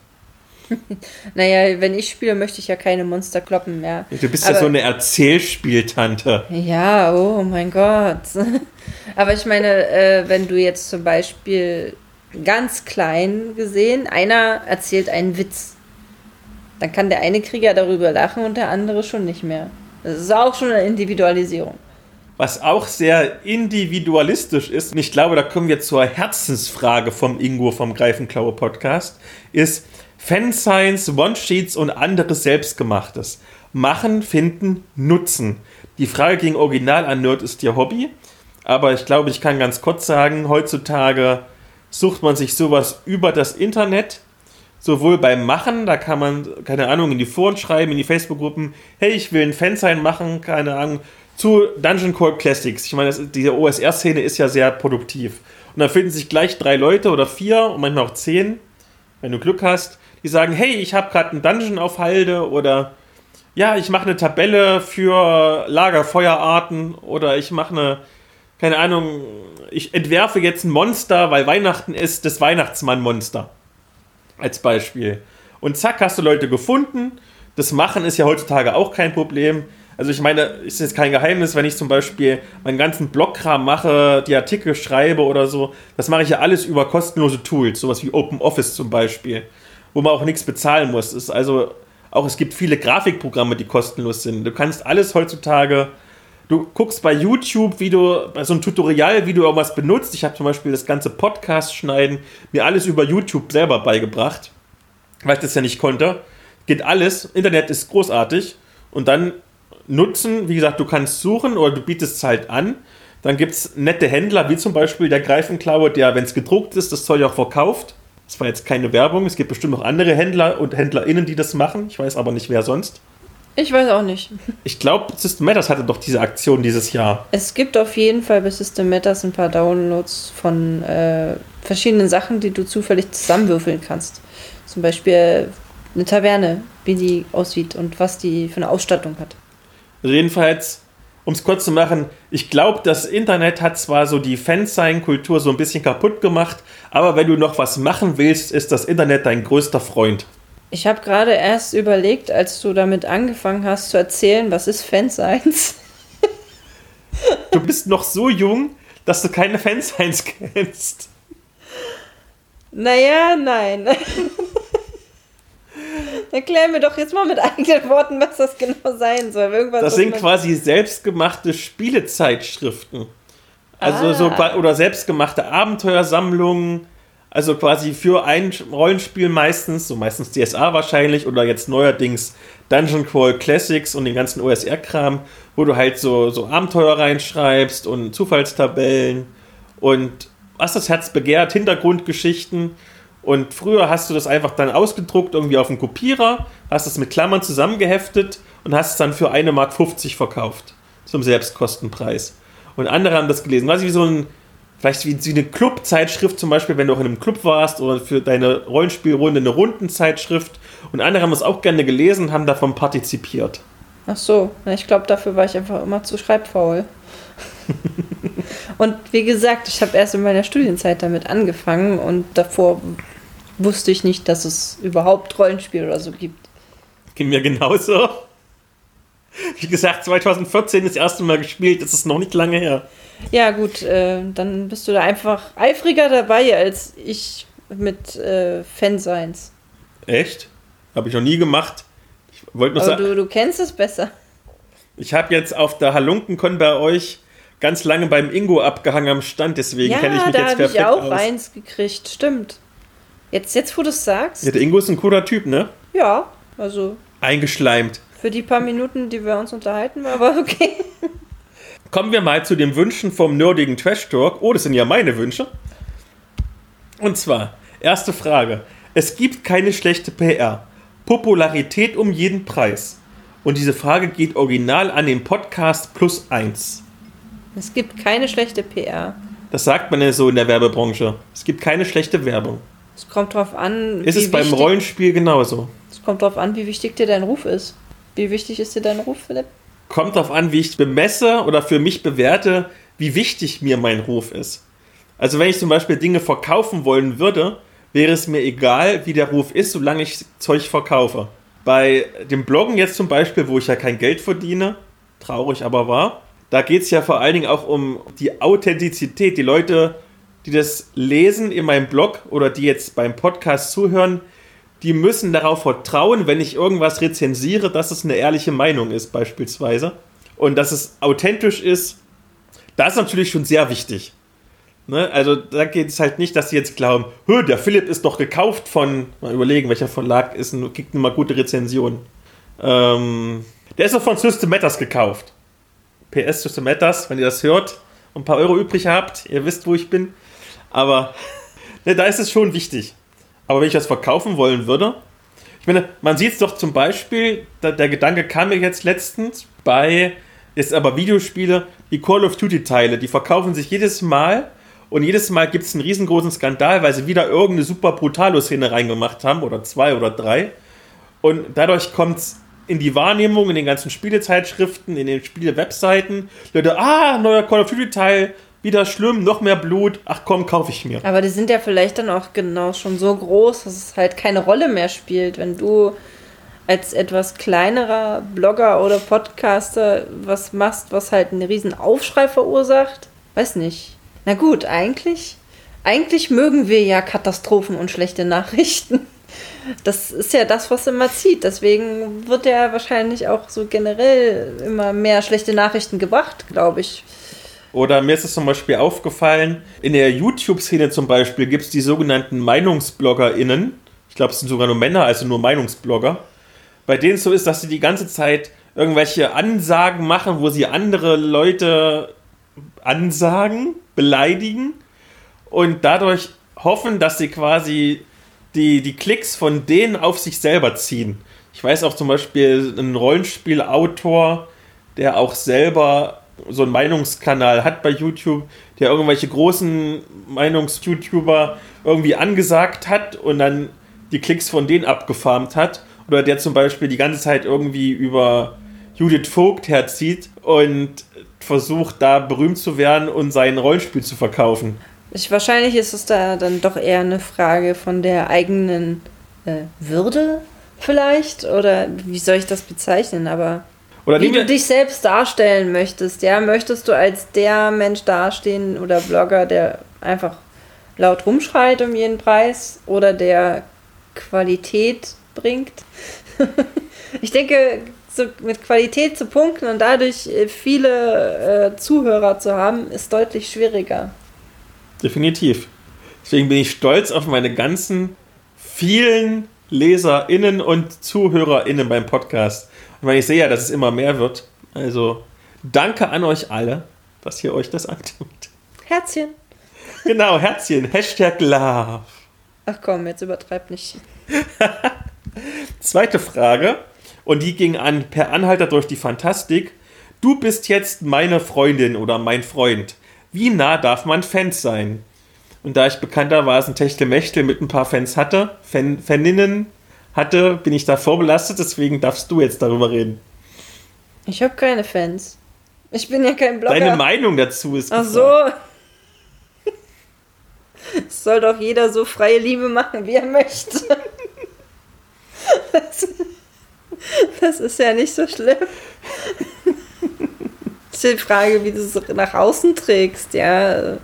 naja, wenn ich spiele, möchte ich ja keine Monster kloppen mehr. Du bist Aber, ja so eine Erzählspieltante. Ja, oh mein Gott. Aber ich meine, äh, wenn du jetzt zum Beispiel ganz klein gesehen, einer erzählt einen Witz, dann kann der eine Krieger darüber lachen und der andere schon nicht mehr. Das ist auch schon eine Individualisierung. Was auch sehr individualistisch ist, und ich glaube, da kommen wir zur Herzensfrage vom Ingo vom Greifenklaue Podcast, ist, Fanscience, One-Sheets und anderes Selbstgemachtes. Machen, finden, nutzen. Die Frage ging original an Nerd ist ihr Hobby. Aber ich glaube, ich kann ganz kurz sagen, heutzutage sucht man sich sowas über das Internet. Sowohl beim Machen, da kann man, keine Ahnung, in die Foren schreiben, in die Facebook-Gruppen, hey, ich will ein Fansign machen, keine Ahnung, zu Dungeon Call Classics. Ich meine, das, diese OSR-Szene ist ja sehr produktiv. Und da finden sich gleich drei Leute oder vier und manchmal auch zehn, wenn du Glück hast, die sagen, hey, ich habe gerade einen Dungeon auf Halde oder ja, ich mache eine Tabelle für Lagerfeuerarten oder ich mache eine, keine Ahnung, ich entwerfe jetzt ein Monster, weil Weihnachten ist, das Weihnachtsmann-Monster. Als Beispiel. Und zack, hast du Leute gefunden. Das Machen ist ja heutzutage auch kein Problem. Also ich meine, ist jetzt kein Geheimnis, wenn ich zum Beispiel meinen ganzen Blogkram mache, die Artikel schreibe oder so, das mache ich ja alles über kostenlose Tools, sowas wie OpenOffice zum Beispiel wo man auch nichts bezahlen muss. Ist also auch es gibt viele Grafikprogramme, die kostenlos sind. Du kannst alles heutzutage. Du guckst bei YouTube, wie du bei so einem Tutorial, wie du irgendwas benutzt. Ich habe zum Beispiel das ganze Podcast schneiden mir alles über YouTube selber beigebracht, weil ich das ja nicht konnte. Geht alles. Internet ist großartig und dann nutzen. Wie gesagt, du kannst suchen oder du bietest es halt an. Dann gibt es nette Händler, wie zum Beispiel der Greifenklaue, der, wenn es gedruckt ist, das Zeug auch verkauft. Das war jetzt keine Werbung. Es gibt bestimmt noch andere Händler und HändlerInnen, die das machen. Ich weiß aber nicht, wer sonst. Ich weiß auch nicht. Ich glaube, System Matters hatte doch diese Aktion dieses Jahr. Es gibt auf jeden Fall bei System Matters ein paar Downloads von äh, verschiedenen Sachen, die du zufällig zusammenwürfeln kannst. Zum Beispiel eine Taverne, wie die aussieht und was die für eine Ausstattung hat. Also jedenfalls um es kurz zu machen, ich glaube, das Internet hat zwar so die Fansign-Kultur so ein bisschen kaputt gemacht, aber wenn du noch was machen willst, ist das Internet dein größter Freund. Ich habe gerade erst überlegt, als du damit angefangen hast zu erzählen, was ist Fansigns? du bist noch so jung, dass du keine Fansigns kennst. Naja, nein. Erklär mir doch jetzt mal mit eigenen Worten, was das genau sein soll. Irgendwas, das sind quasi selbstgemachte Spielezeitschriften. Also ah. so oder selbstgemachte Abenteuersammlungen. Also quasi für ein Rollenspiel meistens, so meistens DSA wahrscheinlich oder jetzt neuerdings Dungeon Crawl Classics und den ganzen OSR-Kram, wo du halt so, so Abenteuer reinschreibst und Zufallstabellen und was das Herz begehrt, Hintergrundgeschichten und früher hast du das einfach dann ausgedruckt, irgendwie auf dem Kopierer, hast es mit Klammern zusammengeheftet und hast es dann für 1,50 Mark verkauft. Zum Selbstkostenpreis. Und andere haben das gelesen. Quasi wie so ein, vielleicht wie, wie eine Clubzeitschrift zum Beispiel, wenn du auch in einem Club warst oder für deine Rollenspielrunde eine Rundenzeitschrift. Und andere haben es auch gerne gelesen und haben davon partizipiert. Ach so, ich glaube, dafür war ich einfach immer zu schreibfaul. und wie gesagt, ich habe erst in meiner Studienzeit damit angefangen und davor wusste ich nicht, dass es überhaupt Rollenspiel oder so gibt. Ging mir genauso. Wie gesagt, 2014 das erste Mal gespielt, das ist noch nicht lange her. Ja, gut, äh, dann bist du da einfach eifriger dabei als ich mit äh, Fanseins. Echt? Habe ich noch nie gemacht. Wollt nur Aber sagen, du, du kennst es besser. ich habe jetzt auf der Halunkenkon bei euch ganz lange beim Ingo abgehangen am Stand, deswegen Ja, kenne ich mich da jetzt habe ich perfekt auch aus. eins gekriegt, stimmt. Jetzt, jetzt wo du es sagst, Ja, der Ingo ist ein cooler Typ, ne? ja, also Eingeschleimt. für die paar Minuten, die wir uns unterhalten, war aber okay. Kommen wir mal zu den Wünschen vom nerdigen Trash Talk. Oh, das sind ja meine Wünsche. Und zwar, erste Frage. Es gibt keine schlechte PR. Popularität um jeden Preis. Und diese Frage geht original an den Podcast Plus 1. Es gibt keine schlechte PR. Das sagt man ja so in der Werbebranche. Es gibt keine schlechte Werbung. Es kommt drauf an, Ist es beim Rollenspiel genauso? Es kommt drauf an, wie wichtig dir dein Ruf ist. Wie wichtig ist dir dein Ruf, Philipp? Kommt darauf an, wie ich bemesse oder für mich bewerte, wie wichtig mir mein Ruf ist. Also wenn ich zum Beispiel Dinge verkaufen wollen würde, wäre es mir egal, wie der Ruf ist, solange ich Zeug verkaufe. Bei dem Bloggen jetzt zum Beispiel, wo ich ja kein Geld verdiene, traurig aber wahr, da geht es ja vor allen Dingen auch um die Authentizität. Die Leute, die das lesen in meinem Blog oder die jetzt beim Podcast zuhören, die müssen darauf vertrauen, wenn ich irgendwas rezensiere, dass es eine ehrliche Meinung ist, beispielsweise. Und dass es authentisch ist. Das ist natürlich schon sehr wichtig. Ne? Also da geht es halt nicht, dass sie jetzt glauben, "Hö, der Philipp ist doch gekauft von, mal überlegen, welcher Verlag ist und kriegt mal gute Rezensionen. Ähm, der ist doch von System Matters gekauft. PS System Matters, wenn ihr das hört und ein paar Euro übrig habt, ihr wisst, wo ich bin. Aber ne, da ist es schon wichtig. Aber wenn ich das verkaufen wollen würde, ich meine, man sieht es doch zum Beispiel, da, der Gedanke kam mir jetzt letztens bei, ist aber Videospiele, die Call of Duty-Teile, die verkaufen sich jedes Mal und jedes Mal gibt es einen riesengroßen Skandal, weil sie wieder irgendeine super Brutalo-Szene reingemacht haben oder zwei oder drei. Und dadurch kommt es in die Wahrnehmung, in den ganzen Spielezeitschriften, in den Spiele-Webseiten. Leute, ah, neuer Call of Duty-Teil, wieder schlimm, noch mehr Blut. Ach komm, kaufe ich mir. Aber die sind ja vielleicht dann auch genau schon so groß, dass es halt keine Rolle mehr spielt, wenn du als etwas kleinerer Blogger oder Podcaster was machst, was halt einen riesen Aufschrei verursacht. Weiß nicht. Na gut, eigentlich, eigentlich mögen wir ja Katastrophen und schlechte Nachrichten. Das ist ja das, was immer zieht. Deswegen wird ja wahrscheinlich auch so generell immer mehr schlechte Nachrichten gebracht, glaube ich. Oder mir ist es zum Beispiel aufgefallen, in der YouTube-Szene zum Beispiel gibt es die sogenannten MeinungsbloggerInnen. Ich glaube, es sind sogar nur Männer, also nur Meinungsblogger. Bei denen es so ist, dass sie die ganze Zeit irgendwelche Ansagen machen, wo sie andere Leute ansagen, beleidigen und dadurch hoffen, dass sie quasi die, die Klicks von denen auf sich selber ziehen. Ich weiß auch zum Beispiel einen Rollenspielautor, der auch selber so einen Meinungskanal hat bei YouTube, der irgendwelche großen Meinungs-YouTuber irgendwie angesagt hat und dann die Klicks von denen abgefarmt hat. Oder der zum Beispiel die ganze Zeit irgendwie über Judith Vogt herzieht und versucht, da berühmt zu werden und sein Rollenspiel zu verkaufen. Ich, wahrscheinlich ist es da dann doch eher eine Frage von der eigenen äh, Würde vielleicht oder wie soll ich das bezeichnen, aber Oder wie du dich selbst darstellen möchtest, ja, möchtest du als der Mensch dastehen oder Blogger, der einfach laut rumschreit um jeden Preis oder der Qualität bringt? ich denke, so mit Qualität zu punkten und dadurch äh, viele äh, Zuhörer zu haben, ist deutlich schwieriger. definitiv. Deswegen bin ich stolz auf meine ganzen vielen LeserInnen und ZuhörerInnen beim Podcast. Weil ich sehe ja, dass es immer mehr wird. Also danke an euch alle, dass ihr euch das antut. Herzchen. Genau, Herzchen, Hashtag Love. Ach komm, jetzt übertreib nicht. Zweite Frage, und die ging an Per Anhalter durch die Fantastik. Du bist jetzt meine Freundin oder mein Freund. Wie nah darf man Fans sein? Und da ich bekanntermaßen Techtelmechtel mit ein paar Fans hatte, Fan, Faninnen hatte, bin ich da vorbelastet, deswegen darfst du jetzt darüber reden. Ich habe keine Fans. Ich bin ja kein Blogger. Deine Meinung dazu ist Ach gefragt. so. Es soll doch jeder so freie Liebe machen, wie er möchte. Das, das ist ja nicht so schlimm. Es ist die Frage, wie du es nach außen trägst, ja.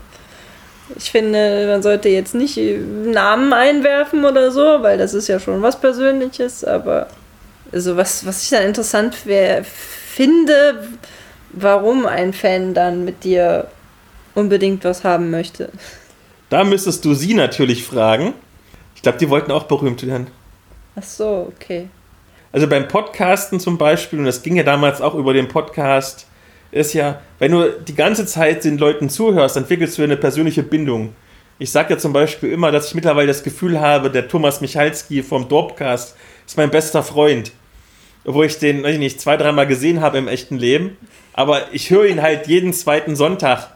Ich finde, man sollte jetzt nicht Namen einwerfen oder so, weil das ist ja schon was Persönliches, aber Also was, was ich dann interessant wär, finde, warum ein Fan dann mit dir unbedingt was haben möchte. Da müsstest du sie natürlich fragen. Ich glaube, die wollten auch berühmt werden. Ach so, okay. Also beim Podcasten zum Beispiel, und das ging ja damals auch über den Podcast, ist ja, wenn du die ganze Zeit den Leuten zuhörst, entwickelst du eine persönliche Bindung. Ich sage ja zum Beispiel immer, dass ich mittlerweile das Gefühl habe, der Thomas Michalski vom Dorpcast ist mein bester Freund. Obwohl ich den, weiß ich nicht, zwei, dreimal gesehen habe im echten Leben. Aber ich höre ihn halt jeden zweiten Sonntag.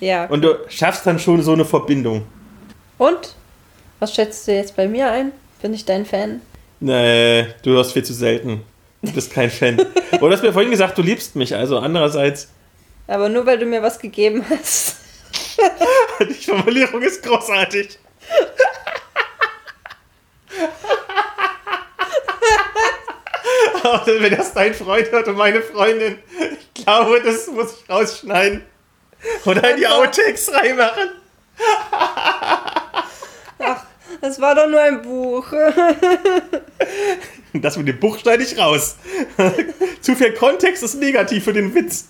Ja. Und du schaffst dann schon so eine Verbindung. Und? Was schätzt du jetzt bei mir ein? Bin ich dein Fan? Nee, du hörst viel zu selten. Du bist kein Fan. Oder du hast mir vorhin gesagt, du liebst mich. Also andererseits, Aber nur weil du mir was gegeben hast. die Formulierung ist großartig. Wenn das dein Freund hört und meine Freundin, ich glaube, das muss ich rausschneiden. Oder in die Outtakes reinmachen. Das war doch nur ein Buch. Das mit dem Buch schneide ich raus. Zu viel Kontext ist negativ für den Witz.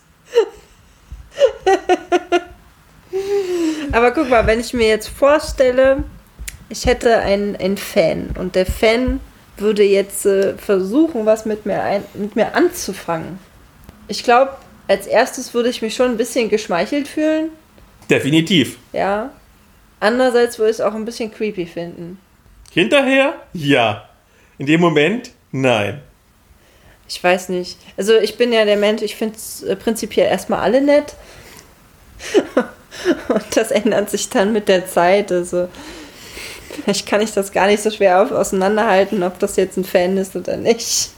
Aber guck mal, wenn ich mir jetzt vorstelle, ich hätte einen, einen Fan und der Fan würde jetzt äh, versuchen, was mit mir, ein, mit mir anzufangen. Ich glaube, als erstes würde ich mich schon ein bisschen geschmeichelt fühlen. Definitiv. Ja. Andererseits würde ich es auch ein bisschen creepy finden. Hinterher? Ja. In dem Moment? Nein. Ich weiß nicht. Also ich bin ja der Mensch, ich finde es äh, prinzipiell erstmal alle nett. Und das ändert sich dann mit der Zeit. Also vielleicht kann ich das gar nicht so schwer auf, auseinanderhalten, ob das jetzt ein Fan ist oder nicht.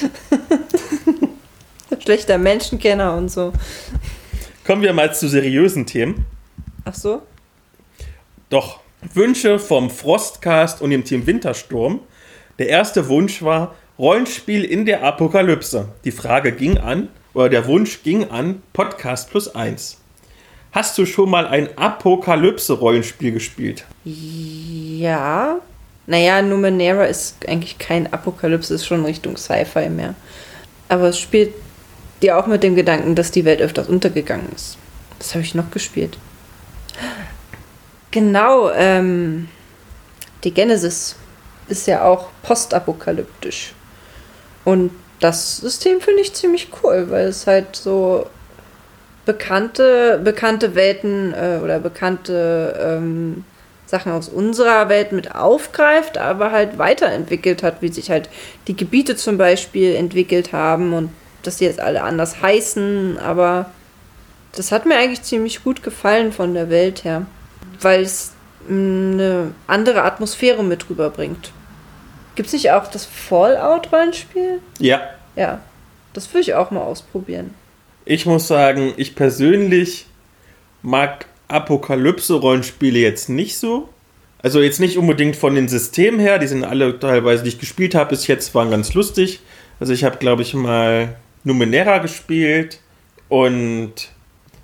Schlechter Menschenkenner und so. Kommen wir mal zu seriösen Themen. Ach so? Doch, Wünsche vom Frostcast und dem Team Wintersturm. Der erste Wunsch war Rollenspiel in der Apokalypse. Die Frage ging an, oder der Wunsch ging an Podcast plus 1. Hast du schon mal ein Apokalypse-Rollenspiel gespielt? Ja. Naja, Numenera ist eigentlich kein Apokalypse, ist schon Richtung Sci-Fi mehr. Aber es spielt ja auch mit dem Gedanken, dass die Welt öfters untergegangen ist. Was habe ich noch gespielt? Genau, ähm, die Genesis ist ja auch postapokalyptisch. Und das System finde ich ziemlich cool, weil es halt so bekannte, bekannte Welten äh, oder bekannte ähm, Sachen aus unserer Welt mit aufgreift, aber halt weiterentwickelt hat, wie sich halt die Gebiete zum Beispiel entwickelt haben und dass die jetzt alle anders heißen, aber das hat mir eigentlich ziemlich gut gefallen von der Welt her, weil es mh, eine andere Atmosphäre mit rüberbringt. Gibt es nicht auch das Fallout-Rollenspiel? Ja. Ja, das würde ich auch mal ausprobieren. Ich muss sagen, ich persönlich mag Apokalypse-Rollenspiele jetzt nicht so. Also jetzt nicht unbedingt von den Systemen her, die sind alle teilweise, die ich gespielt habe bis jetzt, waren ganz lustig. Also ich habe, glaube ich, mal Numenera gespielt und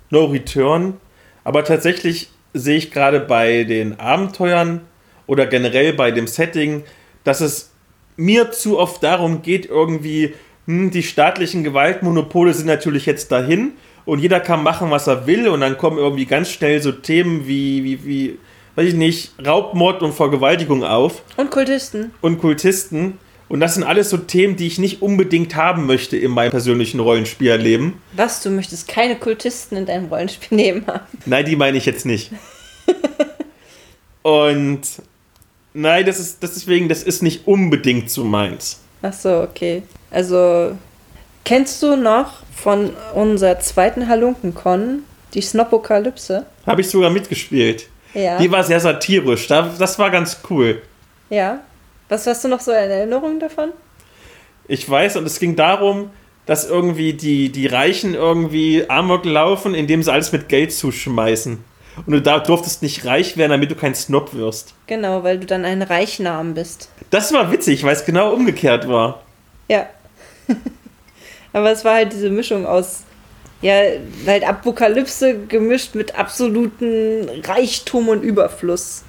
No Return. Aber tatsächlich sehe ich gerade bei den Abenteuern oder generell bei dem Setting, dass es mir zu oft darum geht, irgendwie, hm, die staatlichen Gewaltmonopole sind natürlich jetzt dahin und jeder kann machen, was er will und dann kommen irgendwie ganz schnell so Themen wie, wie, wie weiß ich nicht, Raubmord und Vergewaltigung auf Und Kultisten. und Kultisten. Und das sind alles so Themen, die ich nicht unbedingt haben möchte in meinem persönlichen Rollenspielerleben. Was, du möchtest keine Kultisten in deinem Rollenspiel nehmen haben? Nein, die meine ich jetzt nicht. Und nein, das ist das deswegen, das ist nicht unbedingt so meins. Ach so, okay. Also, kennst du noch von unserer zweiten Halunkenkon die Snopokalypse? Habe ich sogar mitgespielt. Ja. Die war sehr satirisch. Da- Das war ganz cool. ja. Was hast du noch so in Erinnerung davon? Ich weiß, und es ging darum, dass irgendwie die, die Reichen irgendwie Amok laufen, indem sie alles mit Geld zuschmeißen. Und du da durftest nicht reich werden, damit du kein Snob wirst. Genau, weil du dann ein Reichnam bist. Das war witzig, weil es genau umgekehrt war. Ja. Aber es war halt diese Mischung aus, ja, halt Apokalypse gemischt mit absoluten Reichtum und Überfluss.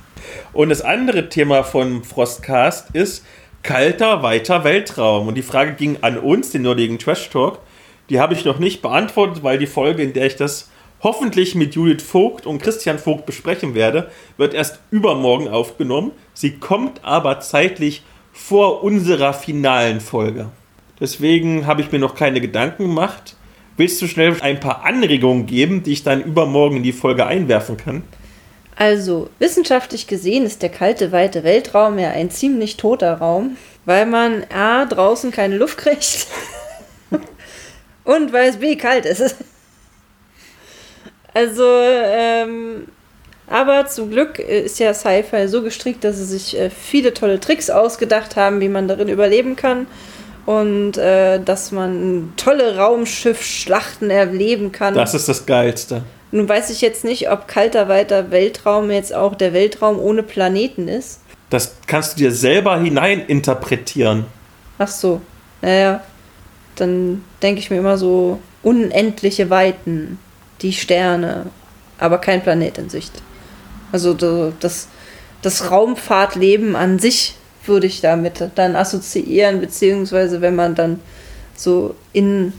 Und das andere Thema von Frostcast ist kalter, weiter Weltraum. Und die Frage ging an uns, den nerdigen Trash Talk. Die habe ich noch nicht beantwortet, weil die Folge, in der ich das hoffentlich mit Judith Vogt und Christian Vogt besprechen werde, wird erst übermorgen aufgenommen. Sie kommt aber zeitlich vor unserer finalen Folge. Deswegen habe ich mir noch keine Gedanken gemacht. Willst du schnell ein paar Anregungen geben, die ich dann übermorgen in die Folge einwerfen kann? Also, wissenschaftlich gesehen ist der kalte, weite Weltraum ja ein ziemlich toter Raum, weil man A, draußen keine Luft kriegt und weil es B, kalt ist. Also, ähm, aber zum Glück ist ja Sci-Fi so gestrickt, dass sie sich äh, viele tolle Tricks ausgedacht haben, wie man darin überleben kann. Und äh, dass man tolle Raumschiffschlachten erleben kann. Das ist das Geilste. Nun weiß ich jetzt nicht, ob kalter, weiter Weltraum jetzt auch der Weltraum ohne Planeten ist. Das kannst du dir selber hineininterpretieren. Ach so. Naja, dann denke ich mir immer so unendliche Weiten die Sterne, aber kein Planet in Sicht. Also das, das Raumfahrtleben an sich würde ich damit dann assoziieren, beziehungsweise wenn man dann so in,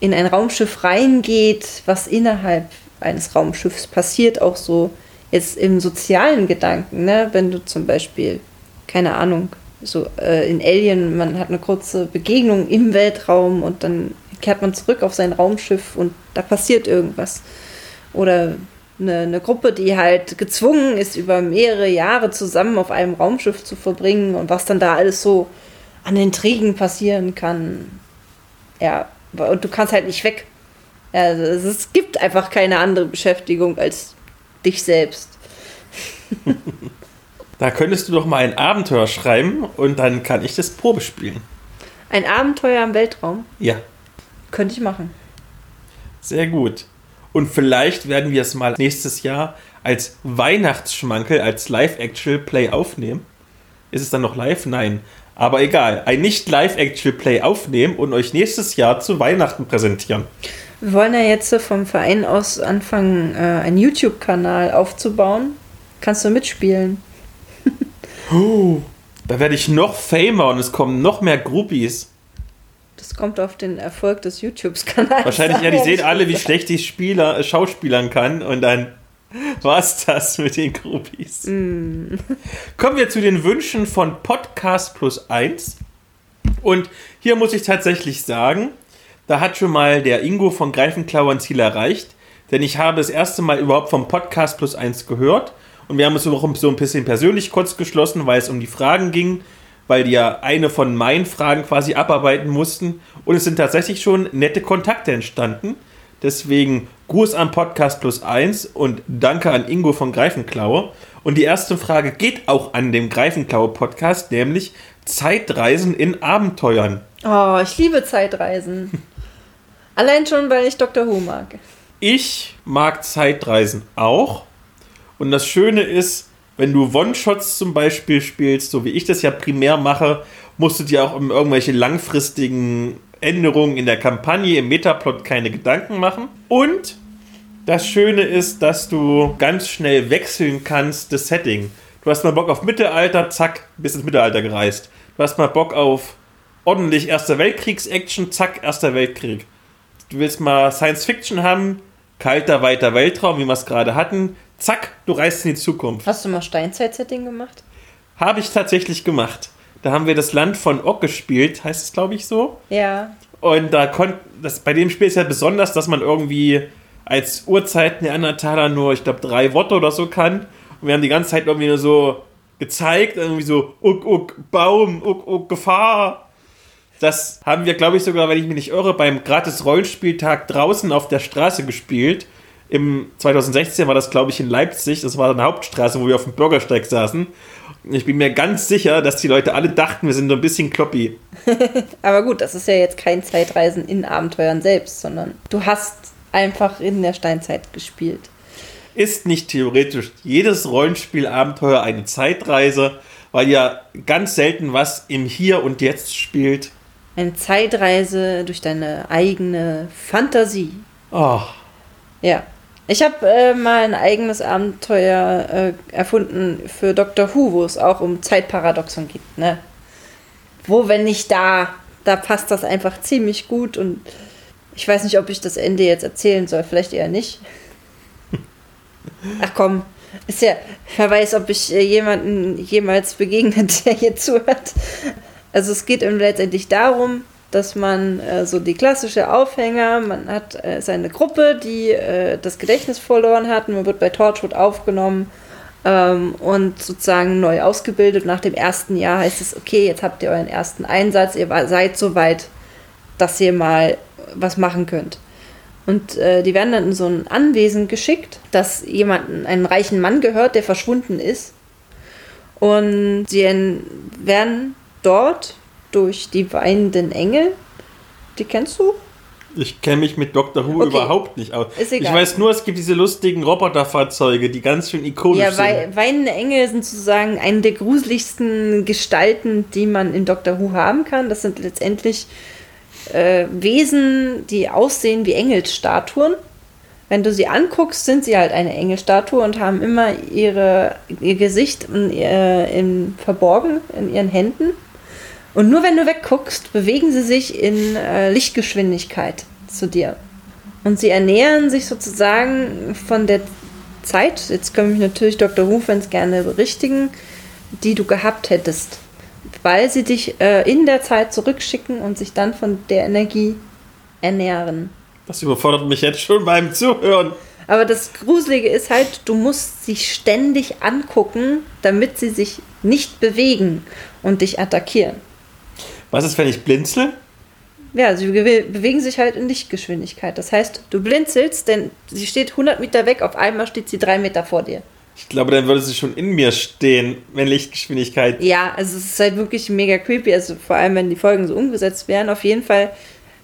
in ein Raumschiff reingeht, was innerhalb eines Raumschiffs passiert, auch so jetzt im sozialen Gedanken, ne? wenn du zum Beispiel, keine Ahnung, so äh, in Alien, man hat eine kurze Begegnung im Weltraum und dann kehrt man zurück auf sein Raumschiff und da passiert irgendwas. Oder eine, eine, Gruppe, die halt gezwungen ist, über mehrere Jahre zusammen auf einem Raumschiff zu verbringen und was dann da alles so an Intrigen passieren kann. Ja, und du kannst halt nicht weg. Also es gibt einfach keine andere Beschäftigung als dich selbst. da könntest du doch mal ein Abenteuer schreiben und dann kann ich das Probe spielen. Ein Abenteuer im Weltraum? Ja. Könnte ich machen. Sehr gut. Und vielleicht werden wir es mal nächstes Jahr als Weihnachtsschmankel, als Live-Actual-Play aufnehmen. Ist es dann noch live? Nein. Aber egal. Ein nicht Live-Actual-Play aufnehmen und euch nächstes Jahr zu Weihnachten präsentieren. Wir wollen ja jetzt vom Verein aus anfangen, äh, einen YouTube-Kanal aufzubauen. Kannst du mitspielen? oh, da werde ich noch famer und es kommen noch mehr Groupies. Das kommt auf den Erfolg des YouTube-Kanals. Wahrscheinlich, ja, die sehen alle, wie schlecht ich Spieler, äh, Schauspielern kann und dann war's das mit den Groupies. Mm. Kommen wir zu den Wünschen von Podcast Plus 1. Und hier muss ich tatsächlich sagen, da hat schon mal der Ingo von Greifenklau ein Ziel erreicht, denn ich habe das erste Mal überhaupt vom Podcast Plus 1 gehört und wir haben es auch so ein bisschen persönlich kurz geschlossen, weil es um die Fragen ging, weil die ja eine von meinen Fragen quasi abarbeiten mussten. Und es sind tatsächlich schon nette Kontakte entstanden. Deswegen Gruß am Podcast Plus 1 und danke an Ingo von Greifenklaue. Und die erste Frage geht auch an dem Greifenklaue Podcast, nämlich Zeitreisen in Abenteuern. Oh, ich liebe Zeitreisen. Allein schon, weil ich Dr. Who mag. Ich mag Zeitreisen auch. Und das Schöne ist, wenn du One-Shots zum Beispiel spielst, so wie ich das ja primär mache, musst du dir auch um irgendwelche langfristigen Änderungen in der Kampagne, im Metaplot keine Gedanken machen. Und das Schöne ist, dass du ganz schnell wechseln kannst, das Setting. Du hast mal Bock auf Mittelalter, zack, bist ins Mittelalter gereist. Du hast mal Bock auf ordentlich Erster Weltkriegs-Action, zack, Erster Weltkrieg. Du willst mal Science Fiction haben, kalter, weiter Weltraum, wie wir es gerade hatten, zack, du reist in die Zukunft. Hast du mal Steinzeit-Setting gemacht? Habe ich tatsächlich gemacht. Da haben wir das Land von Ock gespielt, heißt es, glaube ich, so. Ja. Und da konnte, das bei dem Spiel ist ja besonders, dass man irgendwie als Uhrzeit Neandertaler nur, ich glaube, drei Worte oder so kann. Und wir haben die ganze Zeit irgendwie nur so gezeigt, irgendwie so, uck, uck, Baum, uck, uck, Gefahr. Das haben wir, glaube ich, sogar, wenn ich mich nicht irre, beim gratis Rollenspieltag draußen auf der Straße gespielt im 2016 war das, glaube ich, in Leipzig. Das war eine Hauptstraße, wo wir auf dem Bürgersteig saßen. Ich bin mir ganz sicher, dass die Leute alle dachten, wir sind so ein bisschen kloppy. Aber gut, das ist ja jetzt kein Zeitreisen in Abenteuern selbst, sondern du hast einfach in der Steinzeit gespielt. Ist nicht theoretisch jedes Rollenspielabenteuer eine Zeitreise, weil ja ganz selten was im Hier und Jetzt spielt. Eine Zeitreise durch deine eigene Fantasie. Oh. Ja, ich habe äh, mal ein eigenes Abenteuer äh, erfunden für Doctor Who, wo es auch um Zeitparadoxon geht. Ne? wo, wenn nicht da, da passt das einfach ziemlich gut und ich weiß nicht, ob ich das Ende jetzt erzählen soll, vielleicht eher nicht. Ach komm, ist ja, wer weiß, ob ich äh, jemanden jemals begegnet, der hier zuhört. Also es geht letztendlich darum, dass man äh, so die klassische Aufhänger, man hat äh, seine Gruppe, die äh, das Gedächtnis verloren hat, man wird bei Torchwood aufgenommen ähm, und sozusagen neu ausgebildet. Nach dem ersten Jahr heißt es, okay, jetzt habt ihr euren ersten Einsatz, ihr seid so weit, dass ihr mal was machen könnt. Und äh, die werden dann in so ein Anwesen geschickt, das jemanden, einen reichen Mann gehört, der verschwunden ist. Und sie werden dort durch die weinenden Engel, die kennst du? Ich kenne mich mit Doctor Who okay. überhaupt nicht aus. Ist egal. Ich weiß nur, es gibt diese lustigen Roboterfahrzeuge, die ganz schön ikonisch ja, sind. Ja, weinende Engel sind sozusagen eine der gruseligsten Gestalten, die man in Doctor Who haben kann. Das sind letztendlich äh, Wesen, die aussehen wie Engelsstatuen. Wenn du sie anguckst, sind sie halt eine Engelstatue und haben immer ihre, ihr Gesicht in, äh, in, verborgen in ihren Händen. Und nur wenn du wegguckst, bewegen sie sich in äh, Lichtgeschwindigkeit zu dir. Und sie ernähren sich sozusagen von der Zeit, jetzt können mich natürlich Dr. Rufens gerne berichtigen, die du gehabt hättest weil sie dich äh, in der Zeit zurückschicken und sich dann von der Energie ernähren. Das überfordert mich jetzt schon beim Zuhören. Aber das Gruselige ist halt, du musst sie ständig angucken, damit sie sich nicht bewegen und dich attackieren. Was ist, wenn ich blinzel? Ja, sie bewegen sich halt in Lichtgeschwindigkeit. Das heißt, du blinzelst, denn sie steht 100 Meter weg, auf einmal steht sie drei Meter vor dir. Ich glaube, dann würde sie schon in mir stehen, wenn Lichtgeschwindigkeit. Ja, also es ist halt wirklich mega creepy. Also vor allem, wenn die Folgen so umgesetzt werden. Auf jeden Fall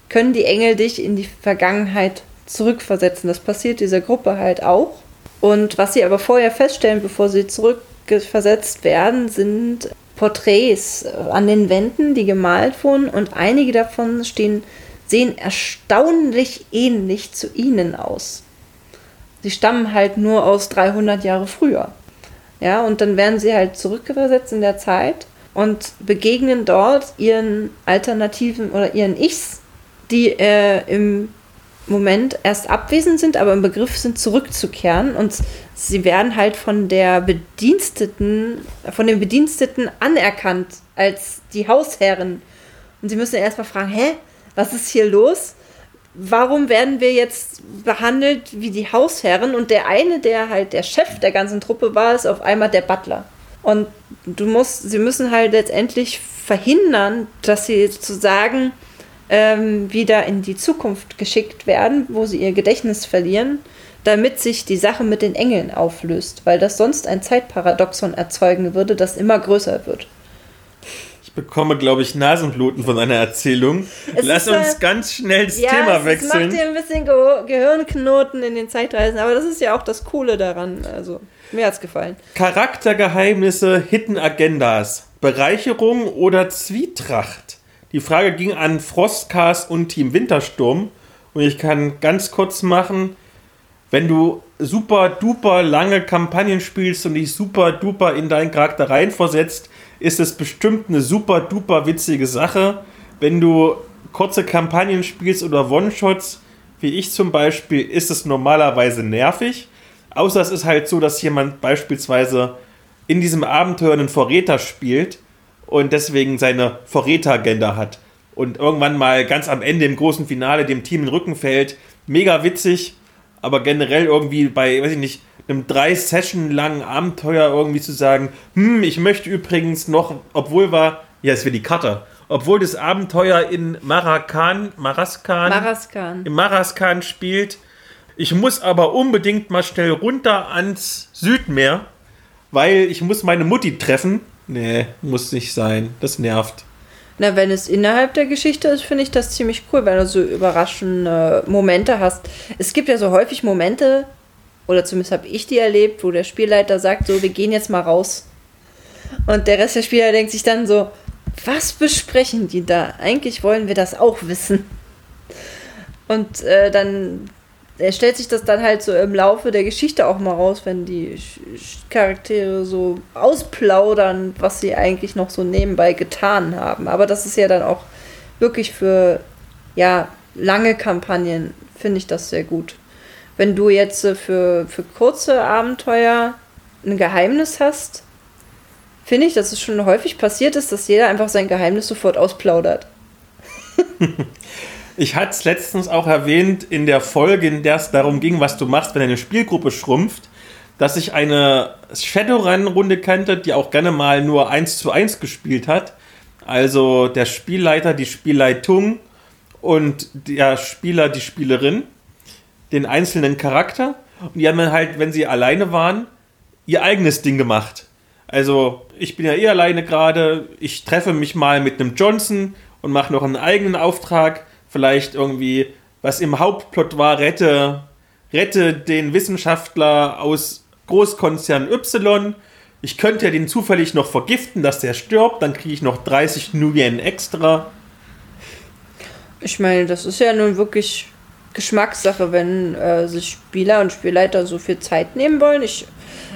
können die Engel dich in die Vergangenheit zurückversetzen. Das passiert dieser Gruppe halt auch. Und was sie aber vorher feststellen, bevor sie zurückversetzt werden, sind Porträts an den Wänden, die gemalt wurden. Und einige davon stehen, sehen erstaunlich ähnlich zu ihnen aus. Sie stammen halt nur aus 300 Jahre früher. Ja, und dann werden sie halt zurückversetzt in der Zeit und begegnen dort ihren Alternativen oder ihren Ichs, die äh, im Moment erst abwesend sind, aber im Begriff sind zurückzukehren und sie werden halt von der Bediensteten, von den Bediensteten anerkannt als die Hausherren. Und sie müssen erstmal fragen, hä, was ist hier los? warum werden wir jetzt behandelt wie die Hausherren und der eine, der halt der Chef der ganzen Truppe war, ist auf einmal der Butler. Und du musst, sie müssen halt letztendlich verhindern, dass sie sozusagen ähm, wieder in die Zukunft geschickt werden, wo sie ihr Gedächtnis verlieren, damit sich die Sache mit den Engeln auflöst, weil das sonst ein Zeitparadoxon erzeugen würde, das immer größer wird bekomme, glaube ich, Nasenbluten von einer Erzählung. Es Lass uns äh, ganz schnell das ja, Thema wechseln. Es macht dir ein bisschen Ge Gehirnknoten in den Zeitreisen, aber das ist ja auch das Coole daran. Also, mir hat's gefallen. Charaktergeheimnisse, Hidden Agendas, Bereicherung oder Zwietracht? Die Frage ging an Frostcast und Team Wintersturm. Und ich kann ganz kurz machen, wenn du super duper lange Kampagnen spielst und dich super duper in deinen Charakter reinversetzt, ist es bestimmt eine super duper witzige Sache. Wenn du kurze Kampagnen spielst oder One-Shots, wie ich zum Beispiel, ist es normalerweise nervig. Außer es ist halt so, dass jemand beispielsweise in diesem Abenteuer einen Verräter spielt und deswegen seine Verräteragenda hat. Und irgendwann mal ganz am Ende im großen Finale dem Team in den Rücken fällt. Mega witzig, aber generell irgendwie bei, weiß ich nicht, einem drei Session langen Abenteuer irgendwie zu sagen, hm, ich möchte übrigens noch, obwohl war, ja, es wäre die Karte, obwohl das Abenteuer in Marakan, Maraskan, Maraskan. im Maraskan spielt, ich muss aber unbedingt mal schnell runter ans Südmeer, weil ich muss meine Mutti treffen. Nee, muss nicht sein. Das nervt. Na, wenn es innerhalb der Geschichte ist, finde ich das ziemlich cool, wenn du so überraschende Momente hast. Es gibt ja so häufig Momente, oder zumindest habe ich die erlebt, wo der Spielleiter sagt, so, wir gehen jetzt mal raus. Und der Rest der Spieler denkt sich dann so, was besprechen die da? Eigentlich wollen wir das auch wissen. Und äh, dann er stellt sich das dann halt so im Laufe der Geschichte auch mal raus, wenn die Charaktere so ausplaudern, was sie eigentlich noch so nebenbei getan haben. Aber das ist ja dann auch wirklich für ja, lange Kampagnen, finde ich das sehr gut. Wenn du jetzt äh, für, für kurze Abenteuer ein Geheimnis hast, finde ich, dass es schon häufig passiert ist, dass jeder einfach sein Geheimnis sofort ausplaudert. Ich hatte es letztens auch erwähnt in der Folge, in der es darum ging, was du machst, wenn eine Spielgruppe schrumpft, dass ich eine Shadowrun-Runde kannte, die auch gerne mal nur 1 zu 1 gespielt hat. Also der Spielleiter, die Spielleitung und der Spieler, die Spielerin, den einzelnen Charakter. Und die haben dann halt, wenn sie alleine waren, ihr eigenes Ding gemacht. Also ich bin ja eh alleine gerade, ich treffe mich mal mit einem Johnson und mache noch einen eigenen Auftrag vielleicht irgendwie, was im Hauptplot war, rette, rette den Wissenschaftler aus Großkonzern Y. Ich könnte ja den zufällig noch vergiften, dass der stirbt, dann kriege ich noch 30 Nuyen extra. Ich meine, das ist ja nun wirklich Geschmackssache, wenn äh, sich Spieler und Spielleiter so viel Zeit nehmen wollen. Ich,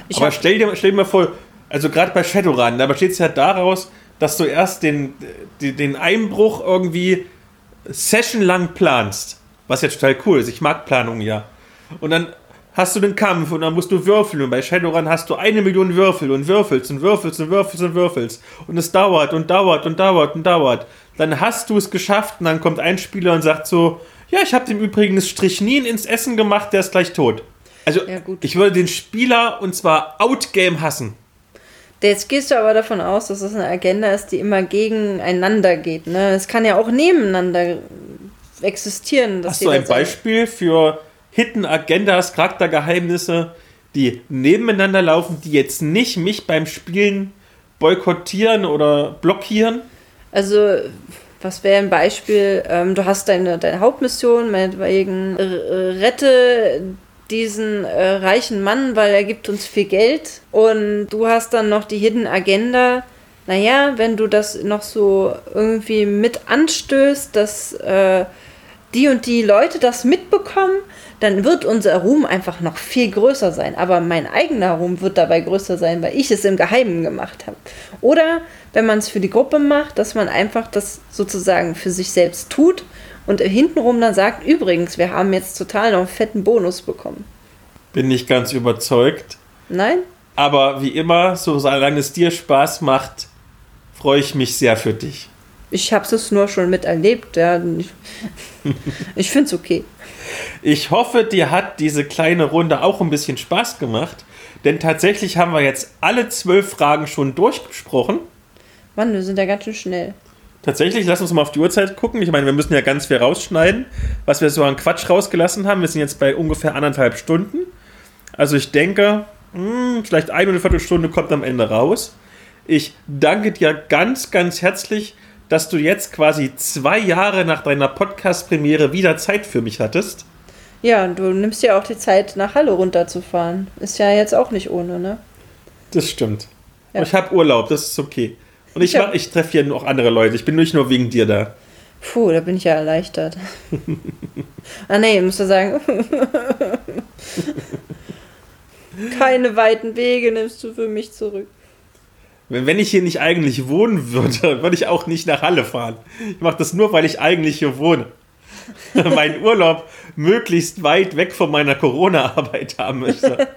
ich Aber stell dir, stell dir mal vor, also gerade bei Shadowrun, da besteht es ja daraus, dass du erst den, den Einbruch irgendwie sessionlang planst, was jetzt total cool ist, ich mag Planung ja. Und dann hast du den Kampf und dann musst du würfeln und bei Shadowrun hast du eine Million Würfel und würfelst und würfelst und würfelst und würfelst und es dauert und dauert und dauert und dauert. Dann hast du es geschafft und dann kommt ein Spieler und sagt so, ja, ich habe dem übrigens Strichnin ins Essen gemacht, der ist gleich tot. Also ja, ich würde den Spieler und zwar Outgame hassen. Jetzt gehst du aber davon aus, dass es eine Agenda ist, die immer gegeneinander geht. Ne? Es kann ja auch nebeneinander existieren. Hast du ein Beispiel für Hidden Agendas, Charaktergeheimnisse, die nebeneinander laufen, die jetzt nicht mich beim Spielen boykottieren oder blockieren? Also, was wäre ein Beispiel? Ähm, du hast deine, deine Hauptmission, meinetwegen rette diesen äh, reichen Mann, weil er gibt uns viel Geld. Und du hast dann noch die Hidden Agenda. Naja, wenn du das noch so irgendwie mit anstößt, dass äh, die und die Leute das mitbekommen, dann wird unser Ruhm einfach noch viel größer sein. Aber mein eigener Ruhm wird dabei größer sein, weil ich es im Geheimen gemacht habe. Oder wenn man es für die Gruppe macht, dass man einfach das sozusagen für sich selbst tut und hintenrum dann sagt, übrigens, wir haben jetzt total noch einen fetten Bonus bekommen. Bin nicht ganz überzeugt. Nein? Aber wie immer, solange es dir Spaß macht, freue ich mich sehr für dich. Ich habe es nur schon miterlebt. Ja. Ich finde es okay. Ich hoffe, dir hat diese kleine Runde auch ein bisschen Spaß gemacht. Denn tatsächlich haben wir jetzt alle zwölf Fragen schon durchgesprochen. Mann, wir sind ja ganz schön schnell. Tatsächlich, lass uns mal auf die Uhrzeit gucken. Ich meine, wir müssen ja ganz viel rausschneiden, was wir so an Quatsch rausgelassen haben. Wir sind jetzt bei ungefähr anderthalb Stunden. Also ich denke, mh, hm, vielleicht eine Viertelstunde kommt am Ende raus. Ich danke dir ganz, ganz herzlich, dass du jetzt quasi zwei Jahre nach deiner Podcast-Premiere wieder Zeit für mich hattest. Ja, und du nimmst ja auch die Zeit, nach Halle runterzufahren. Ist ja jetzt auch nicht ohne, ne? Das stimmt. Ja. Ich habe Urlaub, das ist okay. Und ich, ja. ich treffe hier noch andere Leute. Ich bin nicht nur wegen dir da. Puh, da bin ich ja erleichtert. ah nee, musst du sagen. Keine weiten Wege nimmst du für mich zurück. Wenn ich hier nicht eigentlich wohnen würde, würde ich auch nicht nach Halle fahren. Ich mache das nur, weil ich eigentlich hier wohne. meinen Urlaub möglichst weit weg von meiner Corona-Arbeit haben möchte.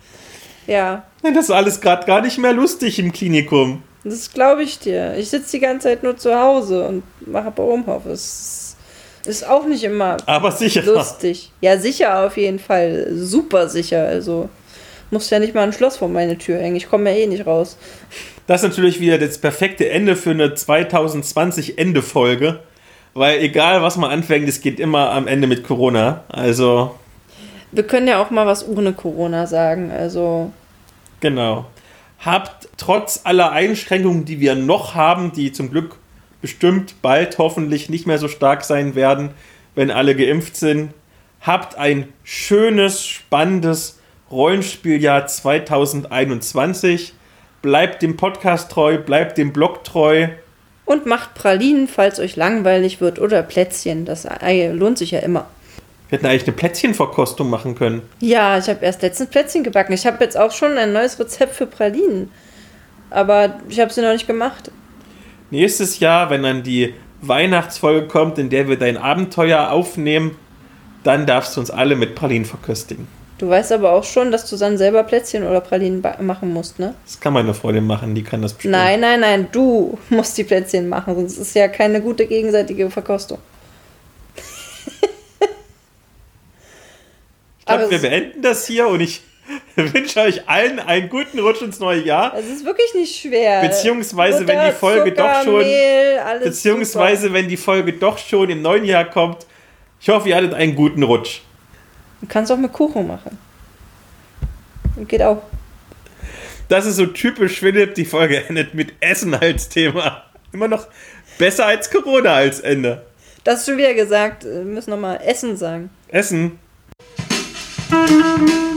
ja. Das ist alles gerade gar nicht mehr lustig im Klinikum. Das glaube ich dir. Ich sitze die ganze Zeit nur zu Hause und mache Homeoffice. Ist auch nicht immer Aber sicher. lustig. Ja, sicher auf jeden Fall. Super sicher. Also muss ja nicht mal ein Schloss vor meine Tür hängen. Ich komme ja eh nicht raus. Das ist natürlich wieder das perfekte Ende für eine 2020 Ende-Folge. Weil egal, was man anfängt, es geht immer am Ende mit Corona. Also. Wir können ja auch mal was ohne Corona sagen. Also. Genau habt trotz aller Einschränkungen, die wir noch haben, die zum Glück bestimmt bald hoffentlich nicht mehr so stark sein werden, wenn alle geimpft sind, habt ein schönes, spannendes Rollenspieljahr 2021. Bleibt dem Podcast treu, bleibt dem Blog treu. Und macht Pralinen, falls euch langweilig wird, oder Plätzchen. Das lohnt sich ja immer. Wir hätten eigentlich eine Plätzchenverkostung machen können. Ja, ich habe erst letztens Plätzchen gebacken. Ich habe jetzt auch schon ein neues Rezept für Pralinen. Aber ich habe sie noch nicht gemacht. Nächstes Jahr, wenn dann die Weihnachtsfolge kommt, in der wir dein Abenteuer aufnehmen, dann darfst du uns alle mit Pralinen verköstigen. Du weißt aber auch schon, dass du dann selber Plätzchen oder Pralinen machen musst, ne? Das kann meine Freundin machen, die kann das bestimmt. Nein, nein, nein, du musst die Plätzchen machen, sonst ist ja keine gute gegenseitige Verkostung. Ich glaube, wir beenden das hier und ich wünsche euch allen einen guten Rutsch ins neue Jahr. Es ist wirklich nicht schwer. Beziehungsweise, wenn Butter, die Folge Zucker, doch schon- Mehl, Beziehungsweise, wenn die Folge doch schon im neuen Jahr kommt. Ich hoffe, ihr hattet einen guten Rutsch. super. Du kannst auch mit Kuchen machen. Geht auch. Das ist so typisch Philipp. Die Folge endet mit Essen als Thema. Immer noch besser als Corona als Ende. Das ist schon wieder gesagt. Wir müssen nochmal Essen sagen. Essen. Música